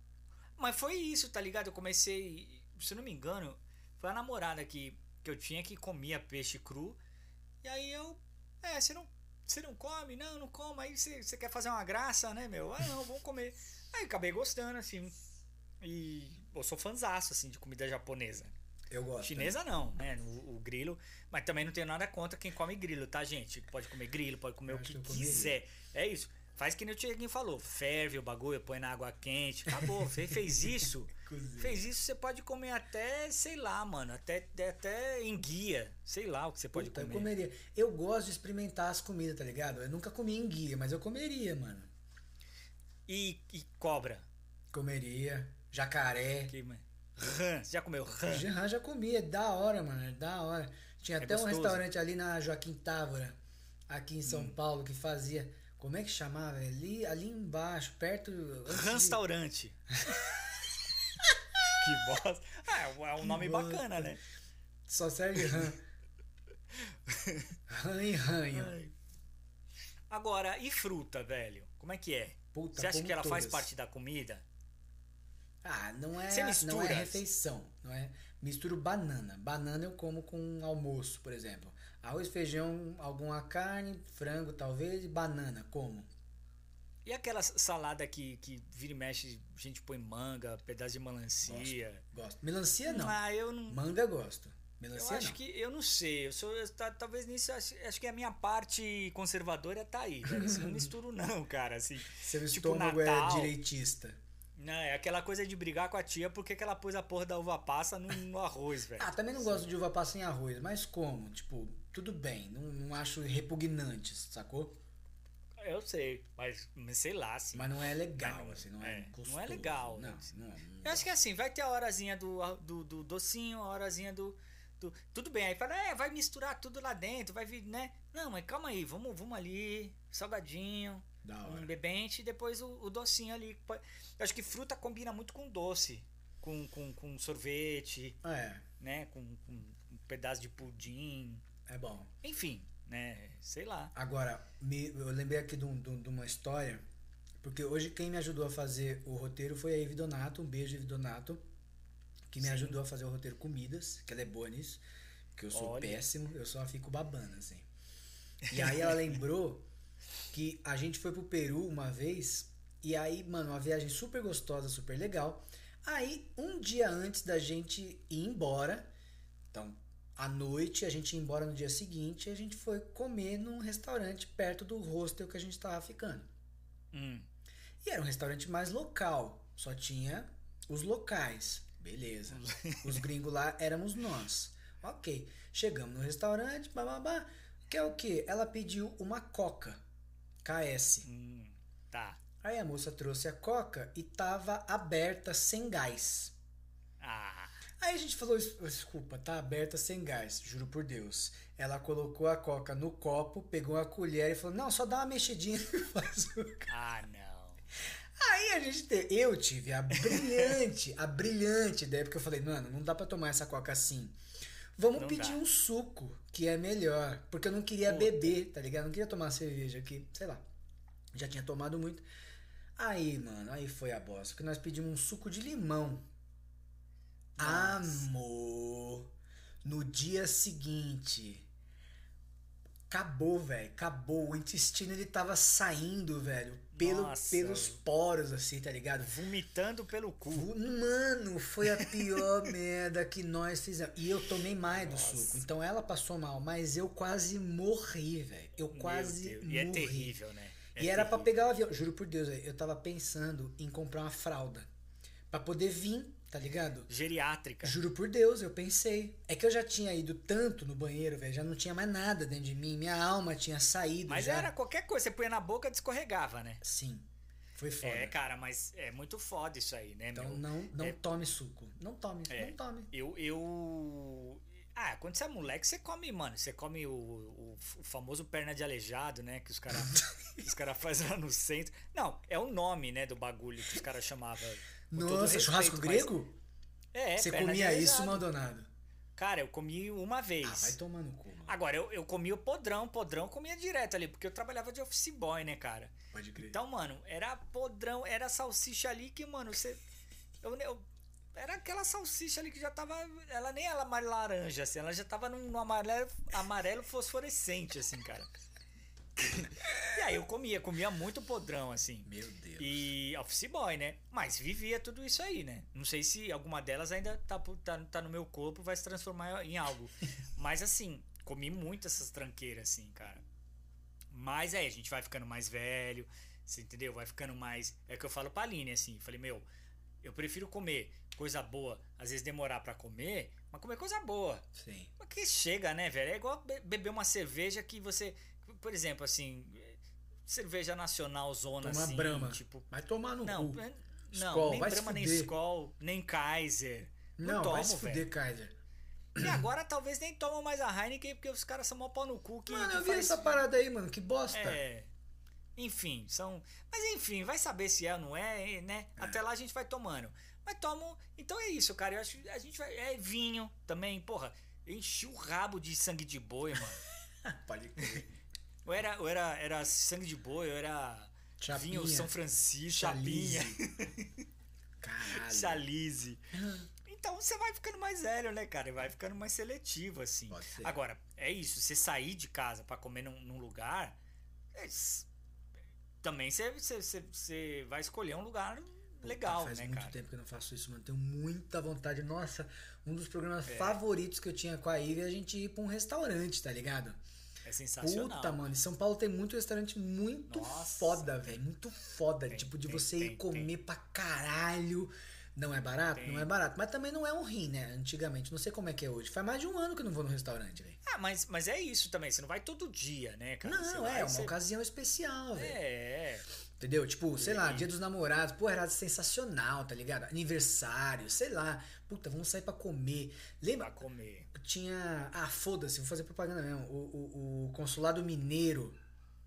mas foi isso, tá ligado? Eu comecei, se não me engano, foi a namorada que, que eu tinha que comia peixe cru. E aí eu, é, você não, você não come? Não, não como. Aí você, você quer fazer uma graça, né, meu? Ah, não, vamos comer. Aí acabei gostando, assim. E eu sou fanzaço, assim, de comida japonesa. Eu gosto. Chinesa não, né? O, o grilo. Mas também não tenho nada contra quem come grilo, tá, gente? Pode comer grilo, pode comer Eu o que quiser. É isso. Faz que nem o Tiaguinho falou. Ferve o bagulho, põe na água quente. Acabou. Você fez isso. Fez isso, você pode comer até, sei lá, mano. Até, até enguia. Sei lá o que você pode Puta, eu comer. comeria. Eu gosto de experimentar as comidas, tá ligado? Eu nunca comi enguia, mas eu comeria, mano. E, e cobra. Comeria. Jacaré. Que, mano, Rã. Você já comeu rã? Já, já comi, é da hora, mano. É da hora. Tinha É até um gostoso. restaurante ali na Joaquim Távora, aqui em Hum. São Paulo, que fazia. Como é que chamava? Ali, ali embaixo, perto. antes de- Restaurante. que bosta. Ah, é um- é um nome bosta. bacana, né? Só serve rã. rã e ranho. Agora, e fruta, velho? Como é que é? Puta, Você acha que ela faz todas. parte da comida? Ah, não é, não é refeição, não é? Misturo banana. Banana eu como com almoço, por exemplo. Arroz, feijão, alguma carne, frango talvez, e banana, como? E aquela salada que, que vira e mexe, a gente põe manga, pedaço de melancia? Gosto. Melancia não. Ah, eu não. Manga gosto. Eu Melancia acho não. que. Eu não sei. Eu sou. eu tá- talvez nisso. Acho, acho que a minha parte conservadora tá aí. Assim, não misturo, não, cara. Assim. Seu tipo estômago Natal. é direitista. Não, é aquela coisa de brigar com a tia porque que ela pôs a porra da uva passa no, no arroz, velho. Ah, também não gosto de uva passa em arroz, mas como? Tipo, tudo bem, não, não acho repugnante, sacou? Eu sei, mas, mas sei lá, assim. Mas não é legal, não- assim, não é, é, gostoso. não é legal, Não, né? não, não Eu acho que assim, vai ter a horazinha do, do, do docinho, a horazinha do, do- Tudo bem, aí fala, é, vai misturar tudo lá dentro, vai vir, né? Não, mas calma aí, vamos, vamos ali, salgadinho, um bebente e depois o, o docinho ali. Eu acho que fruta combina muito com doce, com, com, com sorvete, É, né? Com, com um pedaço de pudim, é bom. enfim, né? Sei lá. Agora, me- eu lembrei aqui de, um- de de uma história, porque hoje quem me ajudou a fazer o roteiro foi a Ivy Donato, um beijo, Ivy Donato, que me Sim. ajudou a fazer o roteiro comidas, que ela é boa nisso, que eu sou Olha. péssimo, eu só fico babando, assim. E aí ela lembrou que a gente foi pro Peru uma vez, e aí, mano, uma viagem super gostosa, super legal. Aí, um dia antes da gente ir embora, então, à noite, a gente ia embora no dia seguinte, a gente foi comer num restaurante perto do hostel que a gente tava ficando. Hum, E era um restaurante mais local, só tinha os locais. Beleza. Os gringos lá éramos nós. Ok. Chegamos no restaurante, bababá. Que é o que? Ela pediu uma coca. KS. hum, tá. Aí a moça trouxe a coca e tava aberta sem gás. Ah, Aí a gente falou, "Es- desculpa, tá aberta sem gás, juro por Deus. Ela colocou a coca no copo, pegou a colher e falou, não, só dá uma mexidinha e faz o ah, não. Aí a gente teve, eu tive a brilhante, a brilhante ideia, porque eu falei, mano, não dá pra tomar essa coca assim. Vamos Não pedir dá. um suco, que é melhor. Porque eu não queria beber, tá ligado? Eu não queria tomar cerveja aqui, sei lá. Já tinha tomado muito. Aí, mano, aí foi a bosta. Porque nós pedimos um suco de limão. Nossa. Amor. No dia seguinte. Acabou, velho. Acabou. O intestino ele tava saindo, velho. Pelo, Nossa. pelos poros, assim, tá ligado? Vomitando pelo cu. Mano, foi a pior merda que nós fizemos. E eu tomei mais do Nossa. suco. Então ela passou mal, mas eu quase morri, velho. Eu Meu quase Deus. morri. E é terrível, né? É e era pra terrível. pegar o avião. Juro por Deus, velho, eu tava pensando em comprar uma fralda. Pra poder vir, tá ligado? Geriátrica. Juro por Deus, eu pensei. É que eu já tinha ido tanto no banheiro, velho. Já não tinha mais nada dentro de mim. Minha alma tinha saído Mas já. era qualquer coisa, você punha na boca descorregava, né? Sim. Foi foda. É, cara, mas é muito foda isso aí, né, então meu? não, não é- tome suco. Não tome, É. não tome. Eu, eu. Ah, quando você é moleque, você come, mano. Você come o, o, o famoso perna de aleijado, né? Que os caras os cara fazem lá no centro. Não, é o nome, né, do bagulho que os caras chamavam. Nossa, respeito, churrasco mas- grego? É, Você comia isso. Maldonado? Cara, eu comi uma vez. Ah, vai tomar no cu, mano. Agora, eu, eu comia o podrão, podrão eu comia direto ali, porque eu trabalhava de office boy, né, cara? Pode crer. Então, mano, era podrão, era salsicha ali que, mano, você. Eu, eu- era aquela salsicha ali que já tava. Ela nem era mais laranja, assim, ela já tava num, num amarelo, amarelo fosforescente, assim, cara. e aí eu comia, comia muito podrão, assim. Meu Deus. E office boy, né? Mas vivia tudo isso aí, né? Não sei se alguma delas ainda tá, tá, tá no meu corpo, vai se transformar em algo. Mas assim, comi muito essas tranqueiras, assim, cara. Mas é, a gente vai ficando mais velho, você entendeu? Vai ficando mais. É o que eu falo pra Aline, assim. Falei, meu, eu prefiro comer coisa boa, às vezes demorar pra comer, mas comer coisa boa. Sim. Mas que chega, né, velho? É igual be- beber uma cerveja que você. Por exemplo, assim. Cerveja nacional zona Toma assim. brama. Tipo. Vai tomar no Não, cu. não, Skol, nem Brahma, nem. Skol, nem Kaiser. Não, Não, tomo, vai se fuder, Kaiser. E agora talvez nem tomam mais a Heineken porque os caras são mó pau no cu que. Mano, que eu vi faz- essa parada aí, mano. Que bosta. É. Enfim, são. Mas enfim, vai saber se é ou não é, né? Até lá a gente vai tomando. Mas tomo. Então é isso, cara. Eu acho que a gente vai. É vinho também, porra. Enchi o rabo de sangue de boi, mano. Pode crer. Ou era, ou era, era sangue de boi, ou era Chapinha. vinho São Francisco, chapinha, Caralho. chalice. Então você vai ficando mais velho, né, cara? E Vai ficando mais seletivo, assim. Pode ser. Agora, é isso. Você sair de casa pra comer num, num lugar. é também você, você, você, vai escolher um lugar legal, Faz né, muito cara? tempo que eu não faço isso, mano. Tenho muita vontade. Nossa, um dos programas É. favoritos que eu tinha com a Ivy é a gente ir pra um restaurante, tá ligado? É sensacional. Puta, mano. Em São Paulo tem muito restaurante muito Nossa, foda, velho. Muito foda. Tem, tipo, de tem, você tem, ir comer pra caralho. Não é barato? Não é barato. Mas também não é um rim, né? Antigamente. Não sei como é que é hoje. Faz mais de um ano que eu não vou no restaurante, velho. Ah, mas, mas é isso também. Você não vai todo dia, né, cara? Você Não, vai, é uma você- ocasião especial, velho. É, Entendeu? Tipo, sei lá, dia dos namorados, pô, era sensacional, tá ligado? Aniversário, sei lá. Puta, vamos sair pra comer. pra Lembra? comer. Tinha. Ah, foda-se, vou fazer propaganda mesmo. O, o, o consulado mineiro.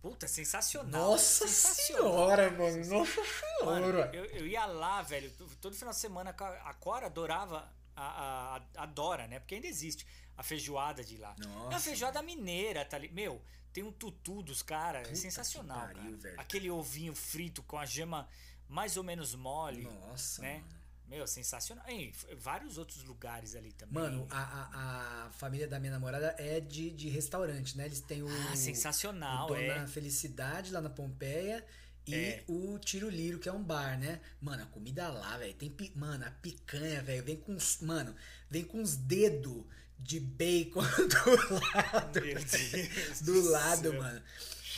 Puta, sensacional. Nossa sensacional. senhora, mano. Nossa Mano, senhora. eu, eu ia lá, velho, todo final de semana a a Cora adorava, a, a, adora, né? Porque ainda existe a feijoada de lá. É Nossa. feijoada mineira, tá ali. Meu, tem um tutu dos caras, é sensacional, pariu, cara. velho. Aquele ovinho frito com a gema mais ou menos mole, Nossa, né? mano. Meu, sensacional. E f- vários outros lugares ali também. Mano, a, a, a família da minha namorada é de, de restaurante, né? Eles têm o. Ah, sensacional, o Dona é. Felicidade lá na Pompeia e É. o Tiro Liro, que é um bar, né? Mano, a comida lá, velho. Tem. pi- Mano, a picanha, velho, vem com uns. Mano, vem com uns dedos de bacon do lado. Meu Deus do lado, mano.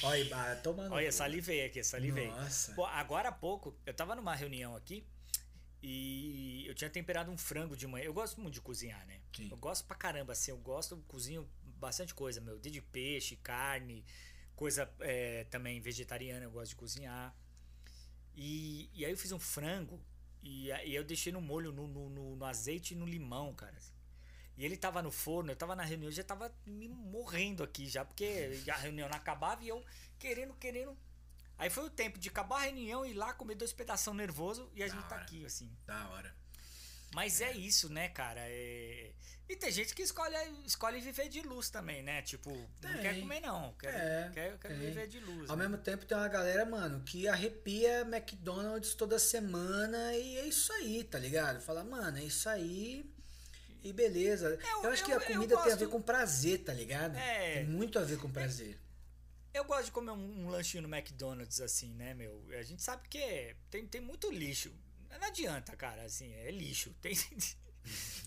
Olha, ah, toma no Olha, salivei aqui, salivei. Nossa. Pô, agora há pouco, eu tava numa reunião aqui e eu tinha temperado um frango de manhã. Eu gosto muito de cozinhar, né? Sim. Eu gosto pra caramba, assim. Eu gosto, cozinho bastante coisa, meu. Desde peixe, carne, coisa é, também vegetariana, eu gosto de cozinhar. E, e aí eu fiz um frango e aí eu deixei no molho, no, no, no- no azeite e no limão, cara. E ele tava no forno, eu tava na reunião, eu já tava me morrendo aqui já, porque a reunião não acabava e eu querendo, querendo. Aí foi o tempo de acabar a reunião e ir lá comer dois pedação nervoso e a Da gente tá hora. aqui, assim. Da hora. Mas é isso, né, cara? É... E tem gente que escolhe, escolhe viver de luz também, né? Tipo, não Tem. quer comer, não. Quer, É, quer, quer viver de luz. Ao né? mesmo tempo tem uma galera, mano, que arrepia McDonald's toda semana e é isso aí, tá ligado? Fala, mano, é isso aí e beleza. Eu, Eu- acho que eu- a eu comida tem a ver com prazer, tá ligado? É. Tem muito a ver com prazer. Eu gosto de comer um, um lanchinho no McDonald's, assim, né, meu? A gente sabe que é- tem, tem muito lixo. Não adianta, cara, assim, é lixo. Tem,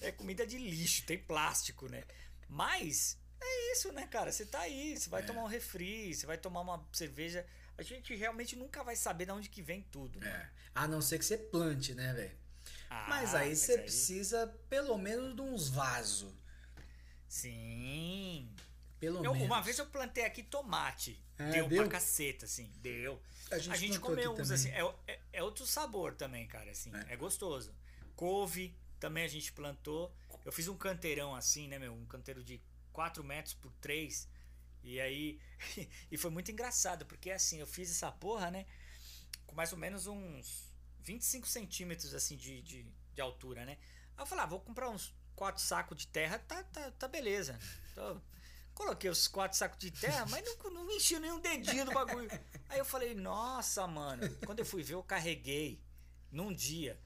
é comida de lixo, tem plástico, né? Mas é isso, né, cara? Você tá aí, você vai É. tomar um refri, você vai tomar uma cerveja. A gente realmente nunca vai saber de onde que vem tudo. né? É. A não ser que você plante, né, velho? Ah, mas aí você precisa pelo menos de uns vasos. Sim. Pelo Eu- menos. uma vez eu plantei aqui tomate. É, deu, deu? pra caceta, assim. Deu. A gente A gente comeu uns assim. É, é, é outro sabor também, cara, assim. É. É. gostoso. Couve também a gente plantou. Eu fiz um canteirão assim, né, meu? Um canteiro de 4 metros por 3. E aí. e foi muito engraçado, porque assim, eu fiz essa porra, né? Com mais ou menos uns 25 centímetros assim de, de, de altura, né? Aí eu falei, ah, vou comprar uns quatro sacos de terra, tá, tá, tá beleza. Então, coloquei os quatro sacos de terra, mas não, não enchi nenhum dedinho do bagulho. Aí eu falei, nossa, mano. Quando eu fui ver, eu carreguei num dia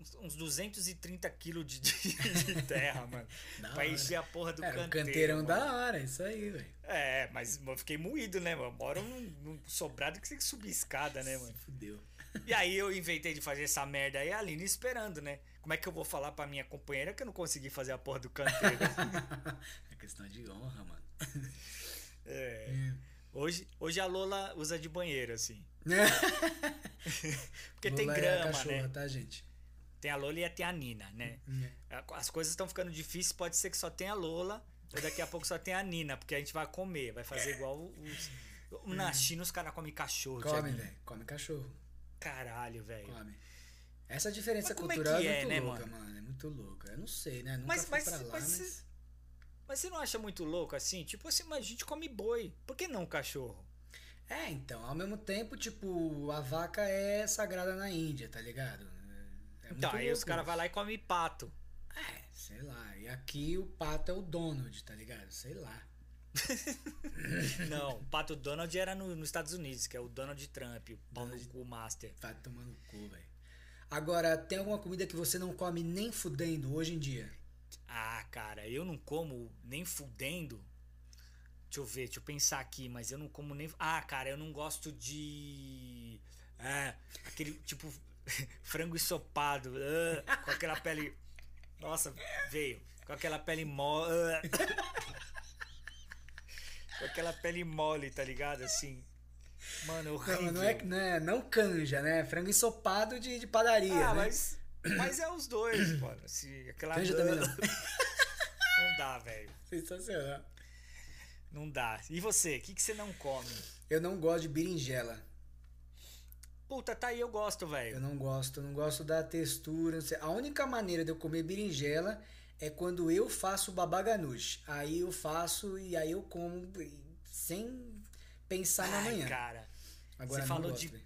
uns- uns 230 quilos de, de, de terra, mano. Da pra hora. encher a porra do Era um canteiro. canteirão mano. da hora, isso aí, velho. É, mas eu fiquei moído, né, mano? Moro num, num sobrado que você tem que subir escada, né, mano? Fudeu. E aí eu inventei de fazer essa merda aí, a Aline esperando, né? Como é que eu vou falar pra minha companheira que eu não consegui fazer a porra do canteiro? é questão de honra, mano. É. Hoje, hoje a Lola usa de banheiro, assim. Porque tem Lola é a grama, cachorra, né? tá, gente? Tem a Lola e tem a Nina, né? As coisas estão ficando difíceis, pode ser que só tenha a Lola, ou daqui a pouco só tenha a Nina, porque a gente vai comer, vai fazer igual os. Na China os caras comem cachorro. Come, velho. Come cachorro. Caralho, velho. Come. Essa diferença é cultural é, é, muito né, louca, mano? mano? É muito louca. Eu não sei, né? Nunca Mas, fui mas, pra lá, mas, mas... mas você não acha muito louco assim? Tipo assim, mas a gente come boi. Por que não cachorro? É, então, ao mesmo tempo, tipo, a vaca é sagrada na Índia, tá ligado? É muito então, aí os louco caras isso. vão lá e comem pato. É, sei lá. E aqui o pato é o Donald, tá ligado? Sei lá. Não, o pato Donald era no- nos Estados Unidos, que é o Donald Trump, o pau no Donald- cu master. Vai tomando no cu, velho. Agora, tem alguma comida que você não come nem fudendo hoje em dia? Ah, cara, eu não como nem fudendo. Deixa eu ver, deixa eu pensar aqui, mas eu não como nem. Ah, cara, eu não gosto de. É, aquele tipo frango ensopado, ah, com aquela pele. Nossa, veio. Com aquela pele mole. com aquela pele mole, tá ligado? Assim. Mano, horrível. Não, não é, não é não canja, né? Frango ensopado de, de padaria, Ah, né? mas. Mas é os dois, mano. Assim, aquela. Canja também não. Não dá, velho. Sensacional. Não dá. E você? O que, que você não come? Eu não gosto de berinjela. Puta, tá aí, eu gosto, Eu velho. não gosto, eu não gosto da textura. não sei. A única maneira de eu comer berinjela é quando eu faço babaganush. Aí eu faço e aí eu como sem pensar na Ai, manhã. cara. Agora você falou gosto, de- velho.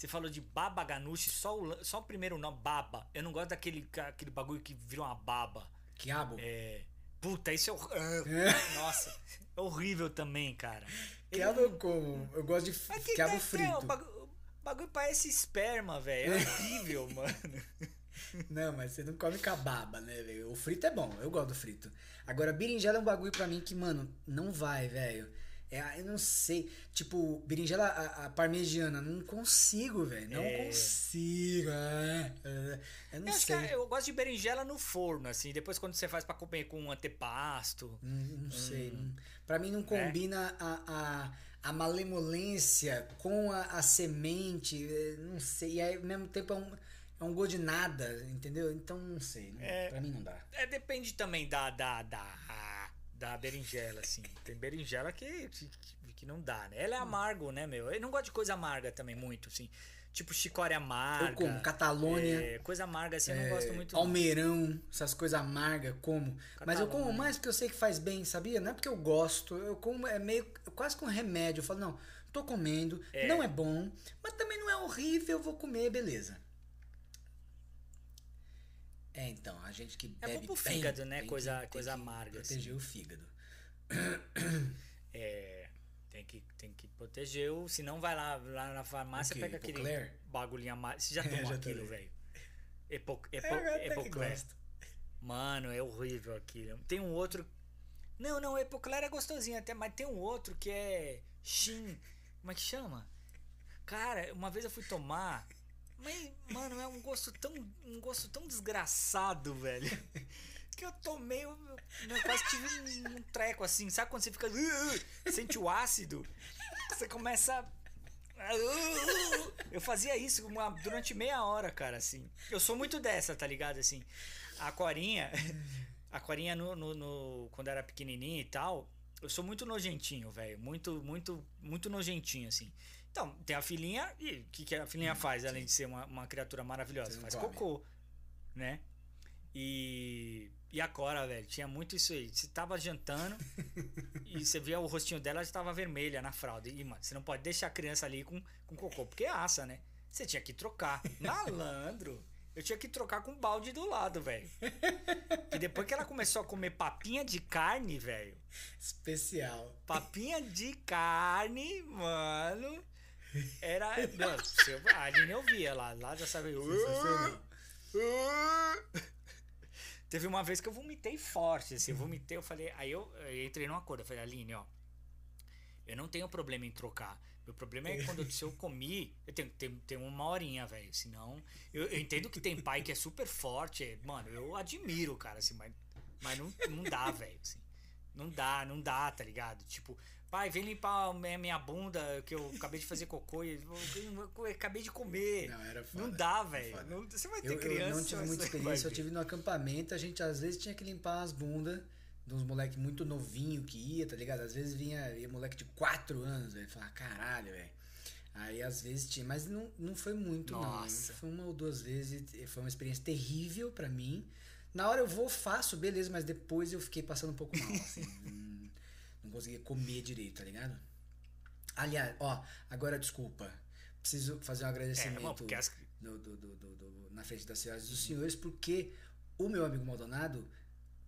Você falou de baba ganuche, só o, só o primeiro nome, baba. Eu não gosto daquele aquele bagulho que virou uma baba. Quiabo? É. Puta, isso é. hor- Nossa, é horrível também, cara. Ele Quiabo eu como. Eu gosto de que quiabo que é? frito. O bagulho, o bagulho parece esperma, velho. É horrível, mano. Não, mas você não come cababa, né, velho? O frito é bom, eu gosto do frito. Agora, berinjela é um bagulho pra mim que, mano, não vai, velho. É, eu não sei. Tipo, berinjela a, a parmegiana, não consigo, velho. Não É. consigo. é, é, eu não Eu, sei. é- eu gosto de berinjela no forno, assim. Depois quando você faz pra comer com um antepasto. Não, não sei. Hum. Pra mim não combina a, a, a malemolência com a, a semente. Não sei. E aí, ao mesmo tempo é um, é um gosto de nada, entendeu? Então não sei. Não, É. Pra mim não dá. É, depende também da, da, da, da berinjela, assim. Tem berinjela que, que, que não dá, né? Hum. Ela é amargo, né, meu? Eu não gosto de coisa amarga também, muito, assim. Tipo chicória amarga. Eu como Catalônia. é, coisa amarga, assim, eu não gosto muito. não. Almeirão, essas coisas amargas, como. Mas eu como mais porque eu sei que faz bem, sabia? Não é porque eu gosto. Eu como é meio quase com remédio. Eu falo, não, tô comendo, É. não é bom, mas também não é horrível, eu vou comer, beleza. É, então, a gente que É bebe bom pro bem, fígado, né? tem Coisa- que- tem coisa que amarga, assim. Proteger o fígado. É. Tem que, tem que proteger o. Se não vai lá, lá na farmácia, O quê? pega aquele Hipocler? bagulhinho amargo. Você já É, tomou já aquilo, velho? Epo, epo, É, até que Epocler. Mano, é horrível aquilo. Tem um outro. Não, não, Epocler é gostosinho até, mas tem um outro que é Shin. Como é que chama? Cara, uma vez eu fui tomar. Mas, mano, é um gosto tão. Um gosto tão desgraçado, velho. Que eu tomei. Eu, eu quase tive um, um treco assim. Sabe quando você fica. "Uh", sente o ácido? Você começa. "Uh". Eu fazia isso uma- durante meia hora, cara, assim. Eu sou muito dessa, tá ligado? Assim, a Corinha, a Corinha no, no, no- quando era pequenininha e tal, eu sou muito nojentinho, velho. Muito, muito, muito nojentinho, assim. Então, tem a filhinha e o que, que a filhinha faz, além de ser uma, uma criatura maravilhosa? Faz come. cocô, né? E, e a Cora, velho, tinha muito isso aí. Você tava jantando e você via o rostinho dela, já tava vermelha na fralda. E, mano, você não pode deixar a criança ali com, com cocô, porque é assa, né? Você tinha que trocar. Malandro! Eu tinha que trocar com um balde do lado, velho. E depois que ela começou a comer papinha de carne, velho. Especial. Papinha de carne, mano. Era. Não, se eu- a Aline eu via lá. Lá já sabe. Sensacional. Teve uma vez que eu vomitei forte, assim, eu vomitei, eu falei, aí eu, eu entrei num acordo, eu falei, Aline, ó, eu não tenho problema em trocar. Meu problema é quando se eu comi, eu tenho, tenho, tenho uma horinha, velho. Senão. Eu, eu entendo que tem pai que é super forte. é- mano, eu admiro, cara, assim, mas, mas não, não dá, velho. Assim, não dá, não dá, tá ligado? Tipo, pai, vem limpar a minha minha bunda, que eu acabei de fazer cocô e eu, eu- eu acabei de comer. Não, era foda. Não dá, velho. Você vai ter Eu, eu criança. não tive muita experiência, eu tive no acampamento, a gente às vezes tinha que limpar as bundas de uns moleque muito novinho que ia, tá ligado? Às vezes vinha ia moleque de 4 anos, velho. Falava, caralho, velho. Aí às vezes tinha, mas não, não foi muito, Nossa. não. Foi uma ou duas vezes, foi uma experiência terrível pra mim. Na hora eu vou, faço, beleza, mas depois eu fiquei passando um pouco mal, assim. Hum, não conseguia comer direito, tá ligado? Aliás, ó, agora desculpa. Preciso fazer um É, agradecimento as- do- do- do- do- na frente das senhoras e dos senhores, porque o meu amigo Maldonado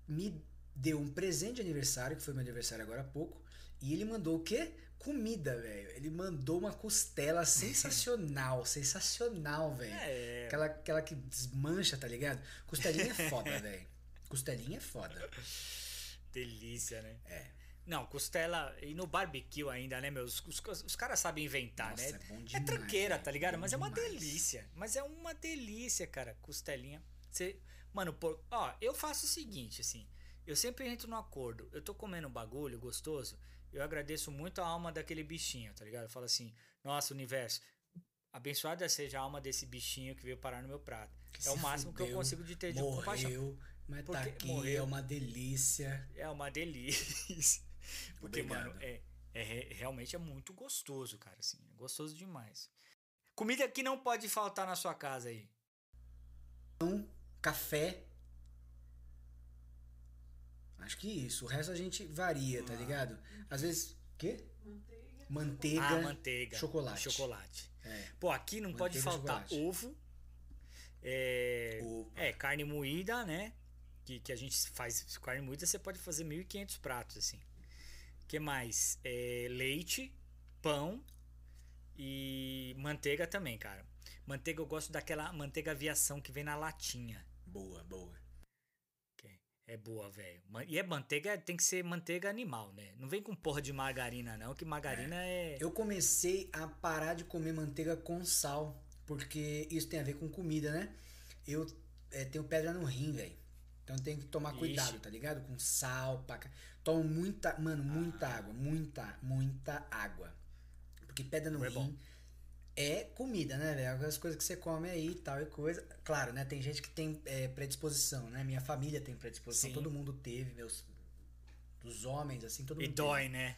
me deu um presente de aniversário, que foi meu aniversário agora há pouco, e ele mandou o quê? Comida, velho. Ele mandou uma costela sensacional, sensacional, velho. É. Aquela, aquela que desmancha, tá ligado? Costelinha é foda, velho. Costelinha é foda. Delícia, né? É. Não, costela. E no barbecue ainda, né, meu? Os, os, os caras sabem inventar, Nossa, né? é bom É demais, tranqueira, velho. tá ligado? Mas é uma demais. delícia. Mas é uma delícia, cara. Costelinha. Você. Mano, por... ó, eu faço o seguinte, assim. Eu sempre entro no acordo. Eu tô comendo um bagulho gostoso. Eu agradeço muito a alma daquele bichinho, tá ligado? Eu falo assim, nossa, universo, abençoada seja a alma desse bichinho que veio parar no meu prato. Que é o máximo que eu fudeu, consigo de ter de compaixão. Morreu, mas tá Porque aqui, morreu. é uma delícia. É uma delícia. Porque, Obrigado. mano, é, é re- realmente é muito gostoso, cara, assim. É gostoso demais. Comida que não pode faltar na sua casa aí. Café. Acho que isso. O resto a gente varia, tá ligado? Às vezes. Quê? Manteiga. Manteiga. ah, manteiga. chocolate. Chocolate. É. Pô, aqui não pode Manteiga e faltar chocolate. ovo. É, Opa. é, carne moída, né? Que, que a gente faz carne moída, você pode fazer 1.500 pratos, assim. que mais? É, leite, pão e manteiga também, cara. Manteiga eu gosto daquela manteiga aviação que vem na latinha. Boa, boa. É boa, velho. E é manteiga, tem que ser manteiga animal, né? Não vem com porra de margarina, não, que margarina é. Eu comecei a parar de comer manteiga com sal, porque isso tem a ver com comida, né? Eu é, tenho pedra no rim, velho. Então tenho que tomar Ixi. cuidado, tá ligado? Com sal, paca. Tomo muita, mano, muita Ah. água, muita, muita água. Porque pedra no É bom. É comida, né, velho? Aquelas coisas que você come aí e tal e coisa. Claro, né? Tem gente que tem é, predisposição, né? Minha família tem predisposição, Sim. todo mundo teve, meus. Dos homens, assim, todo E mundo dói, né?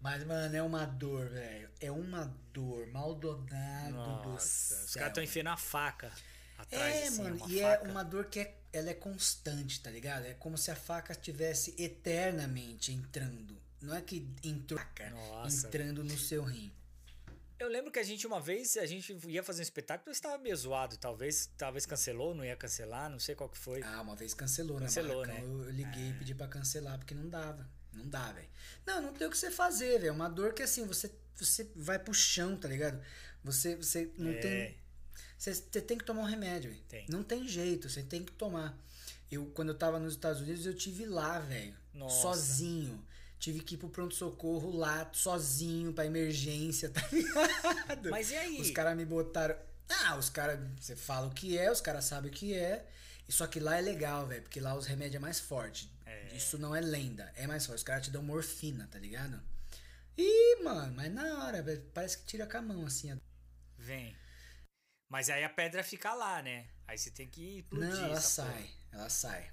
mas, mano, é uma dor, velho. É uma dor. Maldonado do Nossa, céu. os caras estão enfiando a faca atrás, É, assim, mano, e faca. é uma dor que é, ela é constante, tá ligado? É como se a faca estivesse eternamente entrando. Não é que entrou Nossa. entrando no seu rim. Eu lembro que a gente uma vez, a gente ia fazer um espetáculo, estava meio zoado, talvez, talvez cancelou, não ia cancelar, não sei qual que foi. Ah, uma vez cancelou, Cancelou, né? né? Eu, eu liguei e pedi pra cancelar porque não dava. Não dá, velho. Não, não tem o que você fazer, velho. É uma dor que assim, você, você vai pro chão, tá ligado? Você, você não É. tem. Você, você tem que tomar um remédio, velho. Não tem jeito, você tem que tomar. Eu, quando eu tava nos Estados Unidos, eu tive lá, velho. Sozinho. Tive que ir pro pronto-socorro lá, sozinho, pra emergência, tá ligado? Mas e aí? Os caras me botaram. Ah, os caras. Você fala o que é, os caras sabem o que é. Só que lá é legal, velho, porque lá os remédios é mais forte. É. Isso não é lenda, é mais forte. Os caras te dão morfina, tá ligado? Ih, mano, mas na hora, velho, parece que tira com a mão assim. ó. Vem. Mas aí a pedra fica lá, né? Aí você tem que explodir Não, ela sai, porra. ela sai.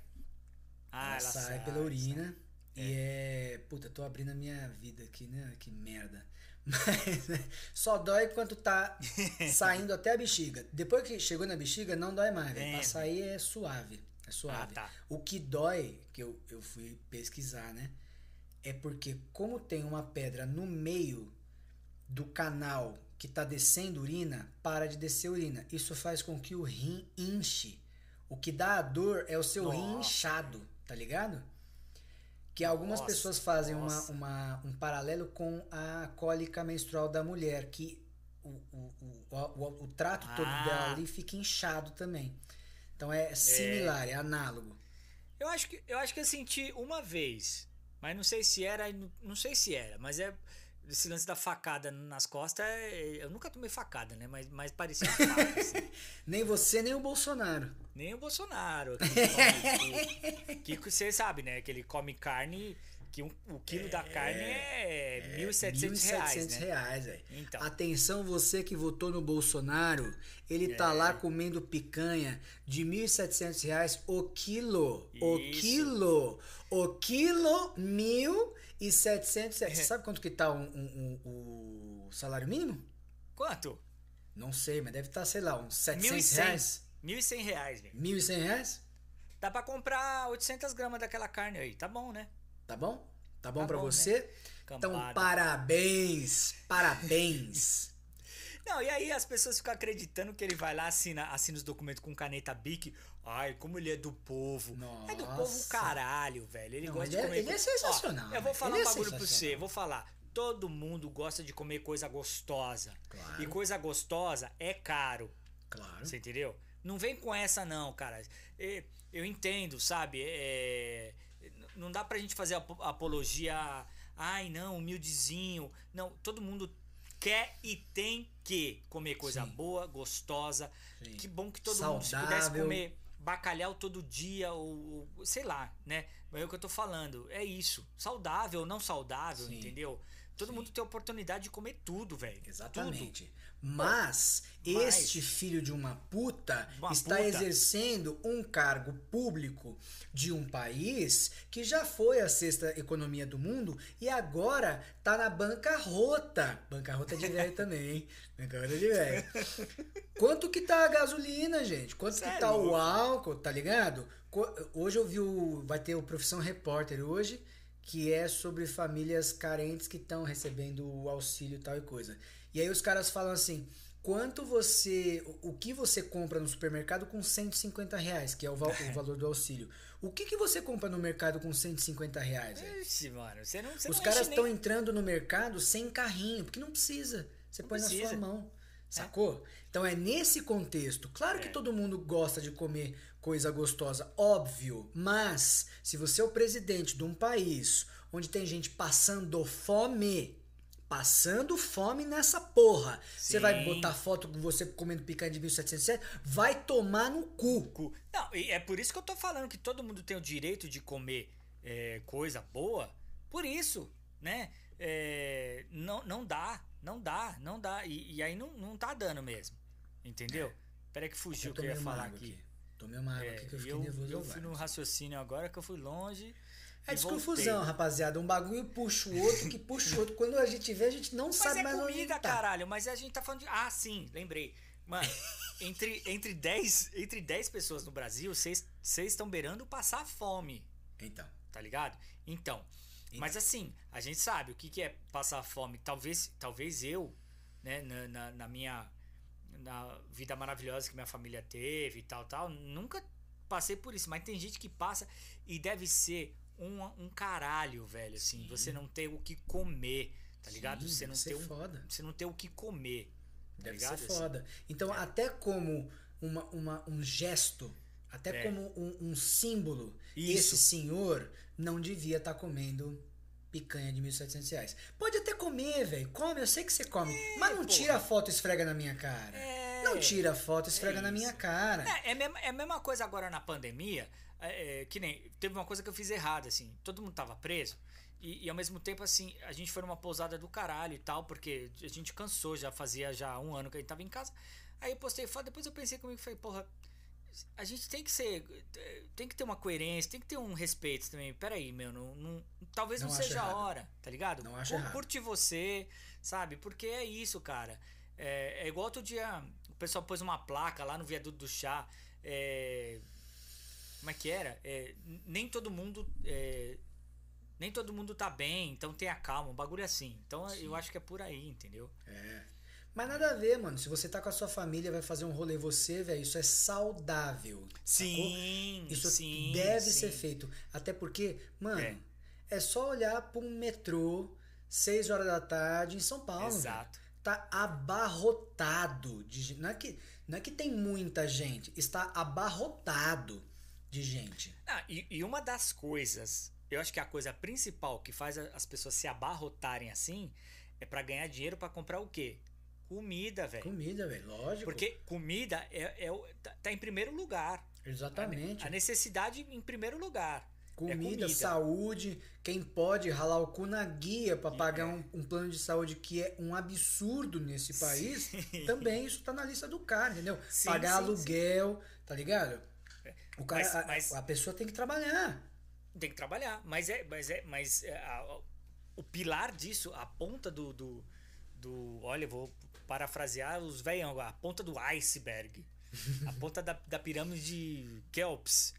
Ah, ela, sai, pela urina. E é. Puta, tô abrindo a minha vida aqui, né? Que merda. Mas né, só dói quando tá saindo até a bexiga. Depois que chegou na bexiga, não dói mais. velho. É. Pra sair é suave. É suave. Ah, tá. O que dói, que eu, eu fui pesquisar, né? É porque, como tem uma pedra no meio do canal que tá descendo urina, para de descer urina. Isso faz com que o rim inche. O que dá a dor é o seu rim Nossa. inchado, tá ligado? Que algumas Nossa, pessoas fazem uma, uma- um paralelo com a cólica menstrual da mulher, que o, o, o, o, o trato todo Ah. dela ali fica inchado também. Então é similar, é análogo. Eu acho que eu acho que eu senti uma vez, mas não sei se era, não sei se era, mas é esse lance da facada nas costas, é- eu nunca tomei facada, né? Mas, mas parecia uma faca, assim. Nem você, nem o Bolsonaro. Nem o Bolsonaro. Que, você sabe, né? Que ele come carne, que um- o quilo da carne é, 1.700 reais, 1.700 né? reais. Então. Atenção, você que votou no Bolsonaro, ele É. tá lá comendo picanha de 1.700 reais o quilo. O Isso. quilo. O quilo, 1.700 reais. Você sabe quanto que tá um- um- um- o salário mínimo? Quanto? Não sei, mas deve estar, sei lá, uns 700 1.100. reais. 1.100 reais, velho. 1.100 reais? Dá pra comprar 800 gramas daquela carne aí. Tá bom, né? Tá bom? Tá bom Tá pra bom, né? você? Então, Campada. parabéns! Parabéns! Não, e aí as pessoas ficam acreditando que ele vai lá, assina, assina os documentos com caneta bic. Ai, como ele é do povo. É do povo Nossa. caralho, velho. Ele Não, gosta ele de é- comer. ele é sensacional, Ó, eu vou velho. falar um é bagulho pra você, vou falar. Todo mundo gosta de comer coisa gostosa. Claro. E coisa gostosa é caro. Claro. Você entendeu? Não vem com essa, não, cara. É, Eu entendo, sabe? É, não dá pra gente fazer apo- apologia. Ai, não, humildezinho. Não, todo mundo quer e tem que comer coisa Sim. boa, gostosa. Sim. Que bom que todo mundo se pudesse Saudável. comer bacalhau todo dia ou, ou sei lá, né? Mas é o que eu tô falando. É isso. Saudável, não saudável, Sim. entendeu? Todo Sim. mundo tem oportunidade de comer tudo, velho. Exatamente. Mas, Mas- este filho de uma puta Uma está puta. exercendo um cargo público de um país que já foi a sexta economia do mundo e agora tá na bancarrota. Bancarrota de velho também, hein? Bancarrota de velho. Quanto que tá a gasolina, gente? Quanto Cê que é tá o álcool, tá ligado? Hoje eu vi o. Vai ter o Profissão Repórter hoje, que é sobre famílias carentes que estão recebendo o auxílio e tal e coisa. E aí os caras falam assim. Quanto você. O que você compra no supermercado com 150 reais, que é o, val- o valor do auxílio? O que, que você compra no mercado com 150 reais? Ixi, mano, você não você Os não caras estão nem- entrando no mercado sem carrinho, porque não precisa. Você Não põe na precisa. sua mão. Sacou? Então é nesse contexto. Claro que É. todo mundo gosta de comer coisa gostosa, óbvio. Mas se você é o presidente de um país onde tem gente passando fome, passando fome nessa porra, você vai botar foto com você comendo picanha de 1700 reais, vai tomar no cu. Não, e é por isso que eu tô falando que todo mundo tem o direito de comer é, coisa boa. Por isso, né? É, não, não dá, não dá, não dá. E, e aí não, não tá dando mesmo. Entendeu? Peraí que fugiu o que eu ia falar água aqui. Tomei uma água É, aqui que eu fiquei eu, nervoso. eu fui no raciocínio agora que eu fui longe. É desconfusão, voltei. rapaziada. Um bagulho puxa o outro, que puxa o outro. Quando a gente vê, a gente não Mas sabe é mais onde comida, tá. caralho. Mas a gente tá falando de. Ah, sim, lembrei. Mano, entre, entre, 10, entre 10 pessoas no Brasil, vocês estão beirando passar fome. Então, tá ligado? Então, mas assim, a gente sabe o que, que é passar fome. Talvez, talvez eu, né, na, na, na minha na vida maravilhosa que minha família teve e tal, tal, nunca passei por isso. Mas tem gente que passa e deve ser um, um caralho, velho. Assim, você não ter o que comer, tá ligado? Sim, você não ter um, foda. você não ter o que comer. Tá deve ligado? ser Assim, foda. Então, até como uma, uma- um gesto, até É. como um, um símbolo, Isso. esse senhor não devia estar comendo picanha de 1.700 reais. Pode até comer, velho. Come, eu sei que você come. mas não É, porra. tira a foto e esfrega na minha cara. É. Não tira a foto e esfrega É na minha cara. É, é, mesma, é a mesma coisa agora na pandemia. É, é, que nem. Teve uma coisa que eu fiz errada, assim. Todo mundo tava preso. E, e ao mesmo tempo, assim, a gente foi numa pousada do caralho e tal, porque a gente cansou, já fazia já um ano que a gente tava em casa. Aí eu postei foto, depois eu pensei comigo e falei, porra, a gente tem que ser. Tem que ter uma coerência, tem que ter um respeito também. Peraí, meu, não, não- talvez não, Não seja a errado. hora, tá ligado? Não acho Cur- errado. Curte você, sabe? Porque é isso, cara. É, é igual outro dia, o pessoal pôs uma placa lá no viaduto do chá. É, como é que era? É, nem todo mundo. é, nem todo mundo tá bem, então tenha calma, um bagulho assim. Então eu acho que é por aí, entendeu? É. Mas nada a ver, mano. Se você tá com a sua família, vai fazer um rolê você, velho, isso é saudável. sacou? Sim, Isso sim. deve sim. ser feito. Até porque, mano, É. é, só olhar pra um metrô, 6 horas da tarde, em São Paulo. Exato. Tá abarrotado de gente. Não é, que, não é que tem muita gente, está abarrotado de gente. Ah, e, e uma das coisas, eu acho que a coisa principal que faz a- as pessoas se abarrotarem assim é pra ganhar dinheiro pra comprar o quê? Comida, velho. Comida, velho, lógico. Porque comida é, é tá, tá em primeiro lugar. Exatamente. A necessidade em primeiro lugar. Comida, é comida. saúde, quem pode ralar o cu na guia pra E pagar é. um, um plano de saúde que é um absurdo nesse país, também isso tá na lista do cara, entendeu? Sim, pagar sim, aluguel, tá ligado? O cara, Mas- a- mas- a, pessoa tem que trabalhar. Tem que trabalhar. Mas é. Mas é. Mas é, a- a- o pilar disso, a ponta do. do, do olha, eu vou parafrasear os velhão, a ponta do iceberg. a ponta da, da pirâmide de Kelps.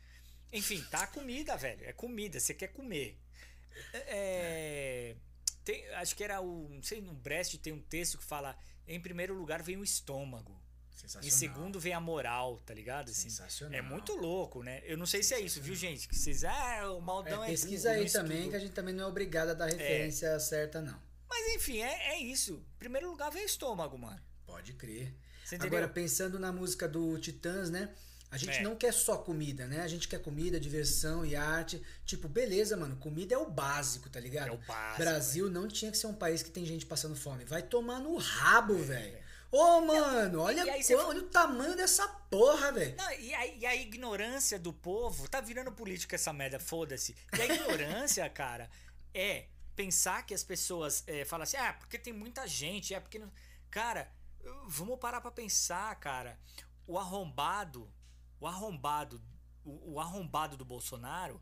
Enfim, tá a comida, velho. É comida, você quer comer. É, tem, acho que era o. Não sei, no Brest tem um texto que fala: em primeiro lugar vem o estômago. Em segundo vem a moral, tá ligado? Assim, Sensacional. é muito louco, né? Eu não sei se é isso, viu, gente? Que vocês. Ah, o maldão É, é. pesquisa aí também, que a gente também não é obrigado a dar referência certa, não. Mas enfim, é, é isso. Em primeiro lugar vem o estômago, mano. Pode crer. Agora, pensando na música do Titãs, né? A gente É. não quer só comida, né? A gente quer comida, diversão e arte. Tipo, beleza, mano. Comida é o básico, tá ligado? É o básico, Brasil não tinha que ser um país que tem gente passando fome. Vai tomar no rabo, velho. Ô, mano, olha, aí olha o tamanho dessa porra, velho. E, a, e a ignorância do povo, tá virando política essa merda, foda-se. E a ignorância, cara, é pensar que as pessoas é, falam assim, ah, porque tem muita gente, é porque. Não... Cara, vamos parar pra pensar, cara. O arrombado, o arrombado, o, o arrombado do Bolsonaro,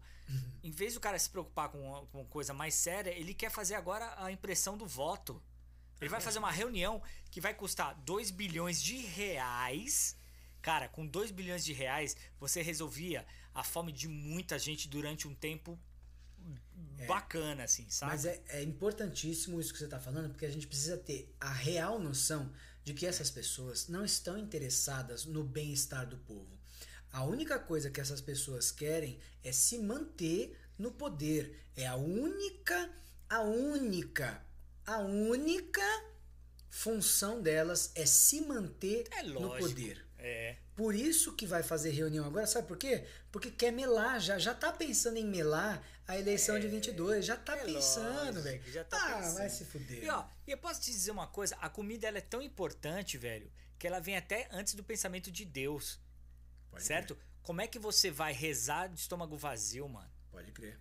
em vez do cara se preocupar com, com coisa mais séria, ele quer fazer agora a impressão do voto. Ele vai fazer uma reunião que vai custar 2 bilhões de reais. Cara, com 2 bilhões de reais, você resolvia a fome de muita gente durante um tempo bacana, assim, sabe? Mas é, é importantíssimo isso que você está falando, porque a gente precisa ter a real noção de que essas pessoas não estão interessadas no bem-estar do povo. A única coisa que essas pessoas querem é se manter no poder. É a única, a única, a única função delas é se manter É no poder. É. Por isso que vai fazer reunião agora, sabe por quê? Porque quer melar, já, já tá pensando em melar a eleição de 22, já tá é pensando, velho. já tá ah, pensando. vai se fuder. E ó, eu posso te dizer uma coisa, a comida ela é tão importante, velho, que ela vem até antes do pensamento de Deus, Pode certo? Como é que você vai rezar de estômago vazio, mano? Crer, pode crer.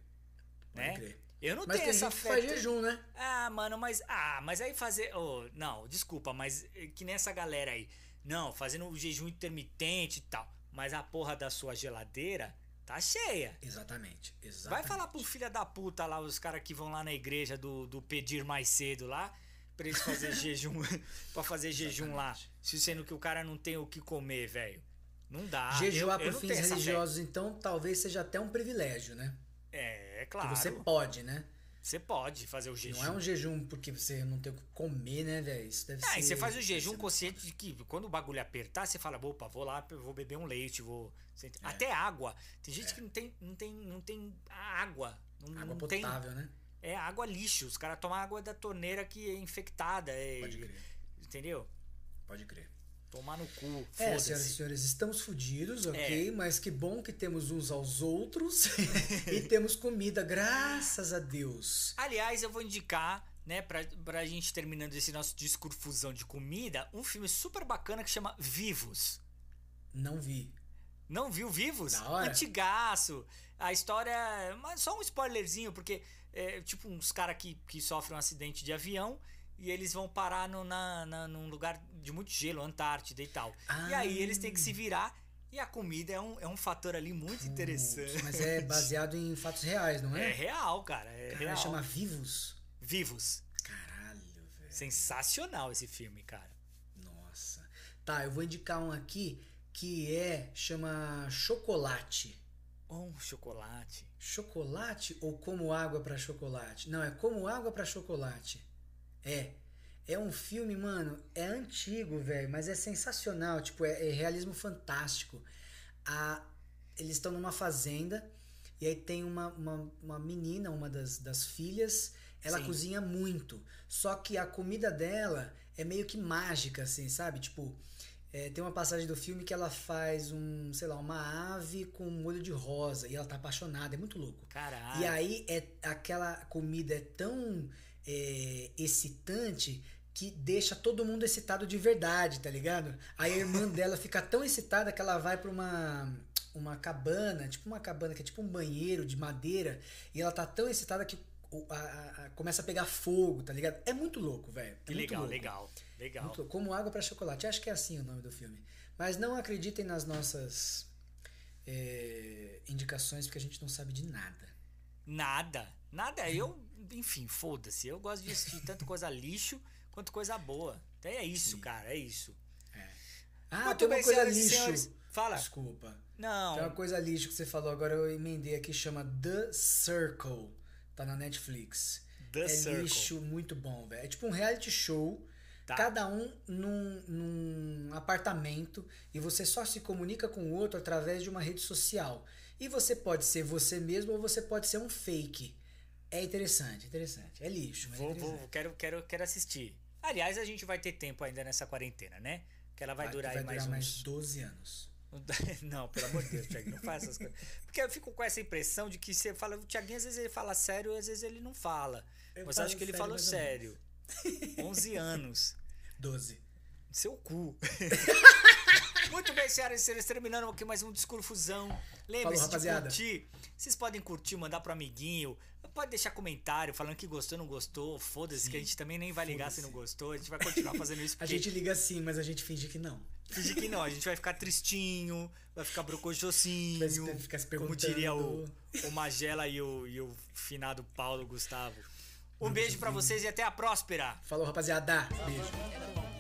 Pode Né? crer. Eu não Mas tenho essa fé. faz jejum, né? Ah, mano, mas. Ah, mas aí fazer. oh, não, desculpa, mas eh, que nem essa galera aí. Não, fazendo o jejum intermitente e tal. Mas a porra da sua geladeira tá cheia. Exatamente, Vai exatamente. falar pro filho da puta lá, os caras que vão lá na igreja do, do pedir mais cedo lá, pra eles fazer jejum, pra fazer jejum lá. Se sendo que o cara não tem o que comer, velho. Não dá. Jejuar eu, eu por não fins religiosos, então, talvez seja até um privilégio, né? É, é claro. você pode, né? Você pode fazer o jejum. Não é um jejum porque você não tem o que comer, né, velho? Isso deve Ah, ser. você faz o jejum consciente de que quando o bagulho apertar, você fala, opa, vou lá, vou beber um leite, vou. você- Até água. Tem gente que não tem, não tem, não tem água. Não, Água não tem. potável, né? É água lixo. Os caras tomam água da torneira que é infectada. É, Pode crer. Entendeu? Pode crer. Tomar no cu. É, senhoras e senhores, estamos fodidos, ok? É. Mas que bom que temos uns aos outros e temos comida, graças a Deus. Aliás, eu vou indicar, né, pra, pra gente terminando esse nosso discurfusão de comida, um filme super bacana que chama Vivos. Não vi. Não viu Vivos? Da hora. Antigaço. A história. Mas só um spoilerzinho, porque é tipo uns caras que, que sofrem um acidente de avião e eles vão parar no, na, na- num lugar de muito gelo, Antártida e tal. E Ah. aí eles têm que se virar. E a comida é um, é um fator ali muito interessante. Mas é baseado em fatos reais, não É é? real, cara. É Cara, real. chama Vivos. Vivos. Caralho, velho. Sensacional esse filme, cara. Nossa. Tá, eu vou indicar um aqui que é. chama Chocolate. Um chocolate. Chocolate ou como água pra chocolate? Não, é como água pra chocolate. É. É um filme, mano, é antigo, velho, mas é sensacional. Tipo, é, é realismo fantástico. A, eles estão numa fazenda e aí tem uma, uma, uma menina, uma das, das filhas, ela Sim. cozinha muito. Só que a comida dela é meio que mágica, assim, sabe? Tipo, é, tem uma passagem do filme que ela faz um, sei lá, uma ave com molho de rosa e ela tá apaixonada, é muito louco. Caralho. E aí é aquela comida é tão é, excitante que deixa todo mundo excitado de verdade, tá ligado? Aí a irmã dela fica tão excitada que ela vai pra uma uma cabana, tipo uma cabana que é tipo um banheiro de madeira, e ela tá tão excitada que a- a- a- começa a pegar fogo, tá ligado? É muito louco, velho. É legal, louco. legal, legal. Muito louco. Como água pra chocolate. Acho que é assim o nome do filme. Mas não acreditem nas nossas é, indicações, porque a gente não sabe de nada. Nada. Nada. Eu, enfim, foda-se. Eu gosto de assistir tanto coisa lixo quanto coisa boa. Então é isso, cara, é isso. Ah, Muito tem uma bem, coisa lixo. senhores. Fala. Desculpa. Não. Tem uma coisa lixo que você falou, agora eu emendei aqui, chama The Circle. Tá na Netflix. The é Circle. lixo muito bom, velho. É tipo um reality show, Tá. cada um num, num apartamento, e você só se comunica com o outro através de uma rede social. E você pode ser você mesmo ou você pode ser um fake. É interessante, interessante. É lixo, mas é Vou, interessante. vou, quero, quero, quero assistir. Aliás, a gente vai ter tempo ainda nessa quarentena, né? Que ela vai, durar vai aí mais durar mais uns. 12 anos. Não, pelo amor de Deus, Thiago, não faz essas coisas. Porque eu fico com essa impressão de que você fala. O Thiaguinho às vezes ele fala sério, às vezes ele não fala. Eu Mas acho que ele falou mais ou sério. 11 anos. 12. Seu cu. Muito bem, senhoras e senhores, terminando aqui mais um Discurfusão. Lembre-se de rapaziada. curtir. Vocês podem curtir, mandar pro amiguinho. Pode deixar comentário falando que gostou, não gostou. Foda-se, que a gente também nem vai ligar se não gostou. A gente vai continuar fazendo isso. A porque gente liga sim, mas a gente finge que não. Finge que não, a gente vai ficar tristinho, vai ficar brocochosinho. Vai ficar se Como diria o, perguntando. o Magela e o, e o finado Paulo Gustavo. Um beijo pra vocês e até a próspera! Falou, rapaziada. Beijo.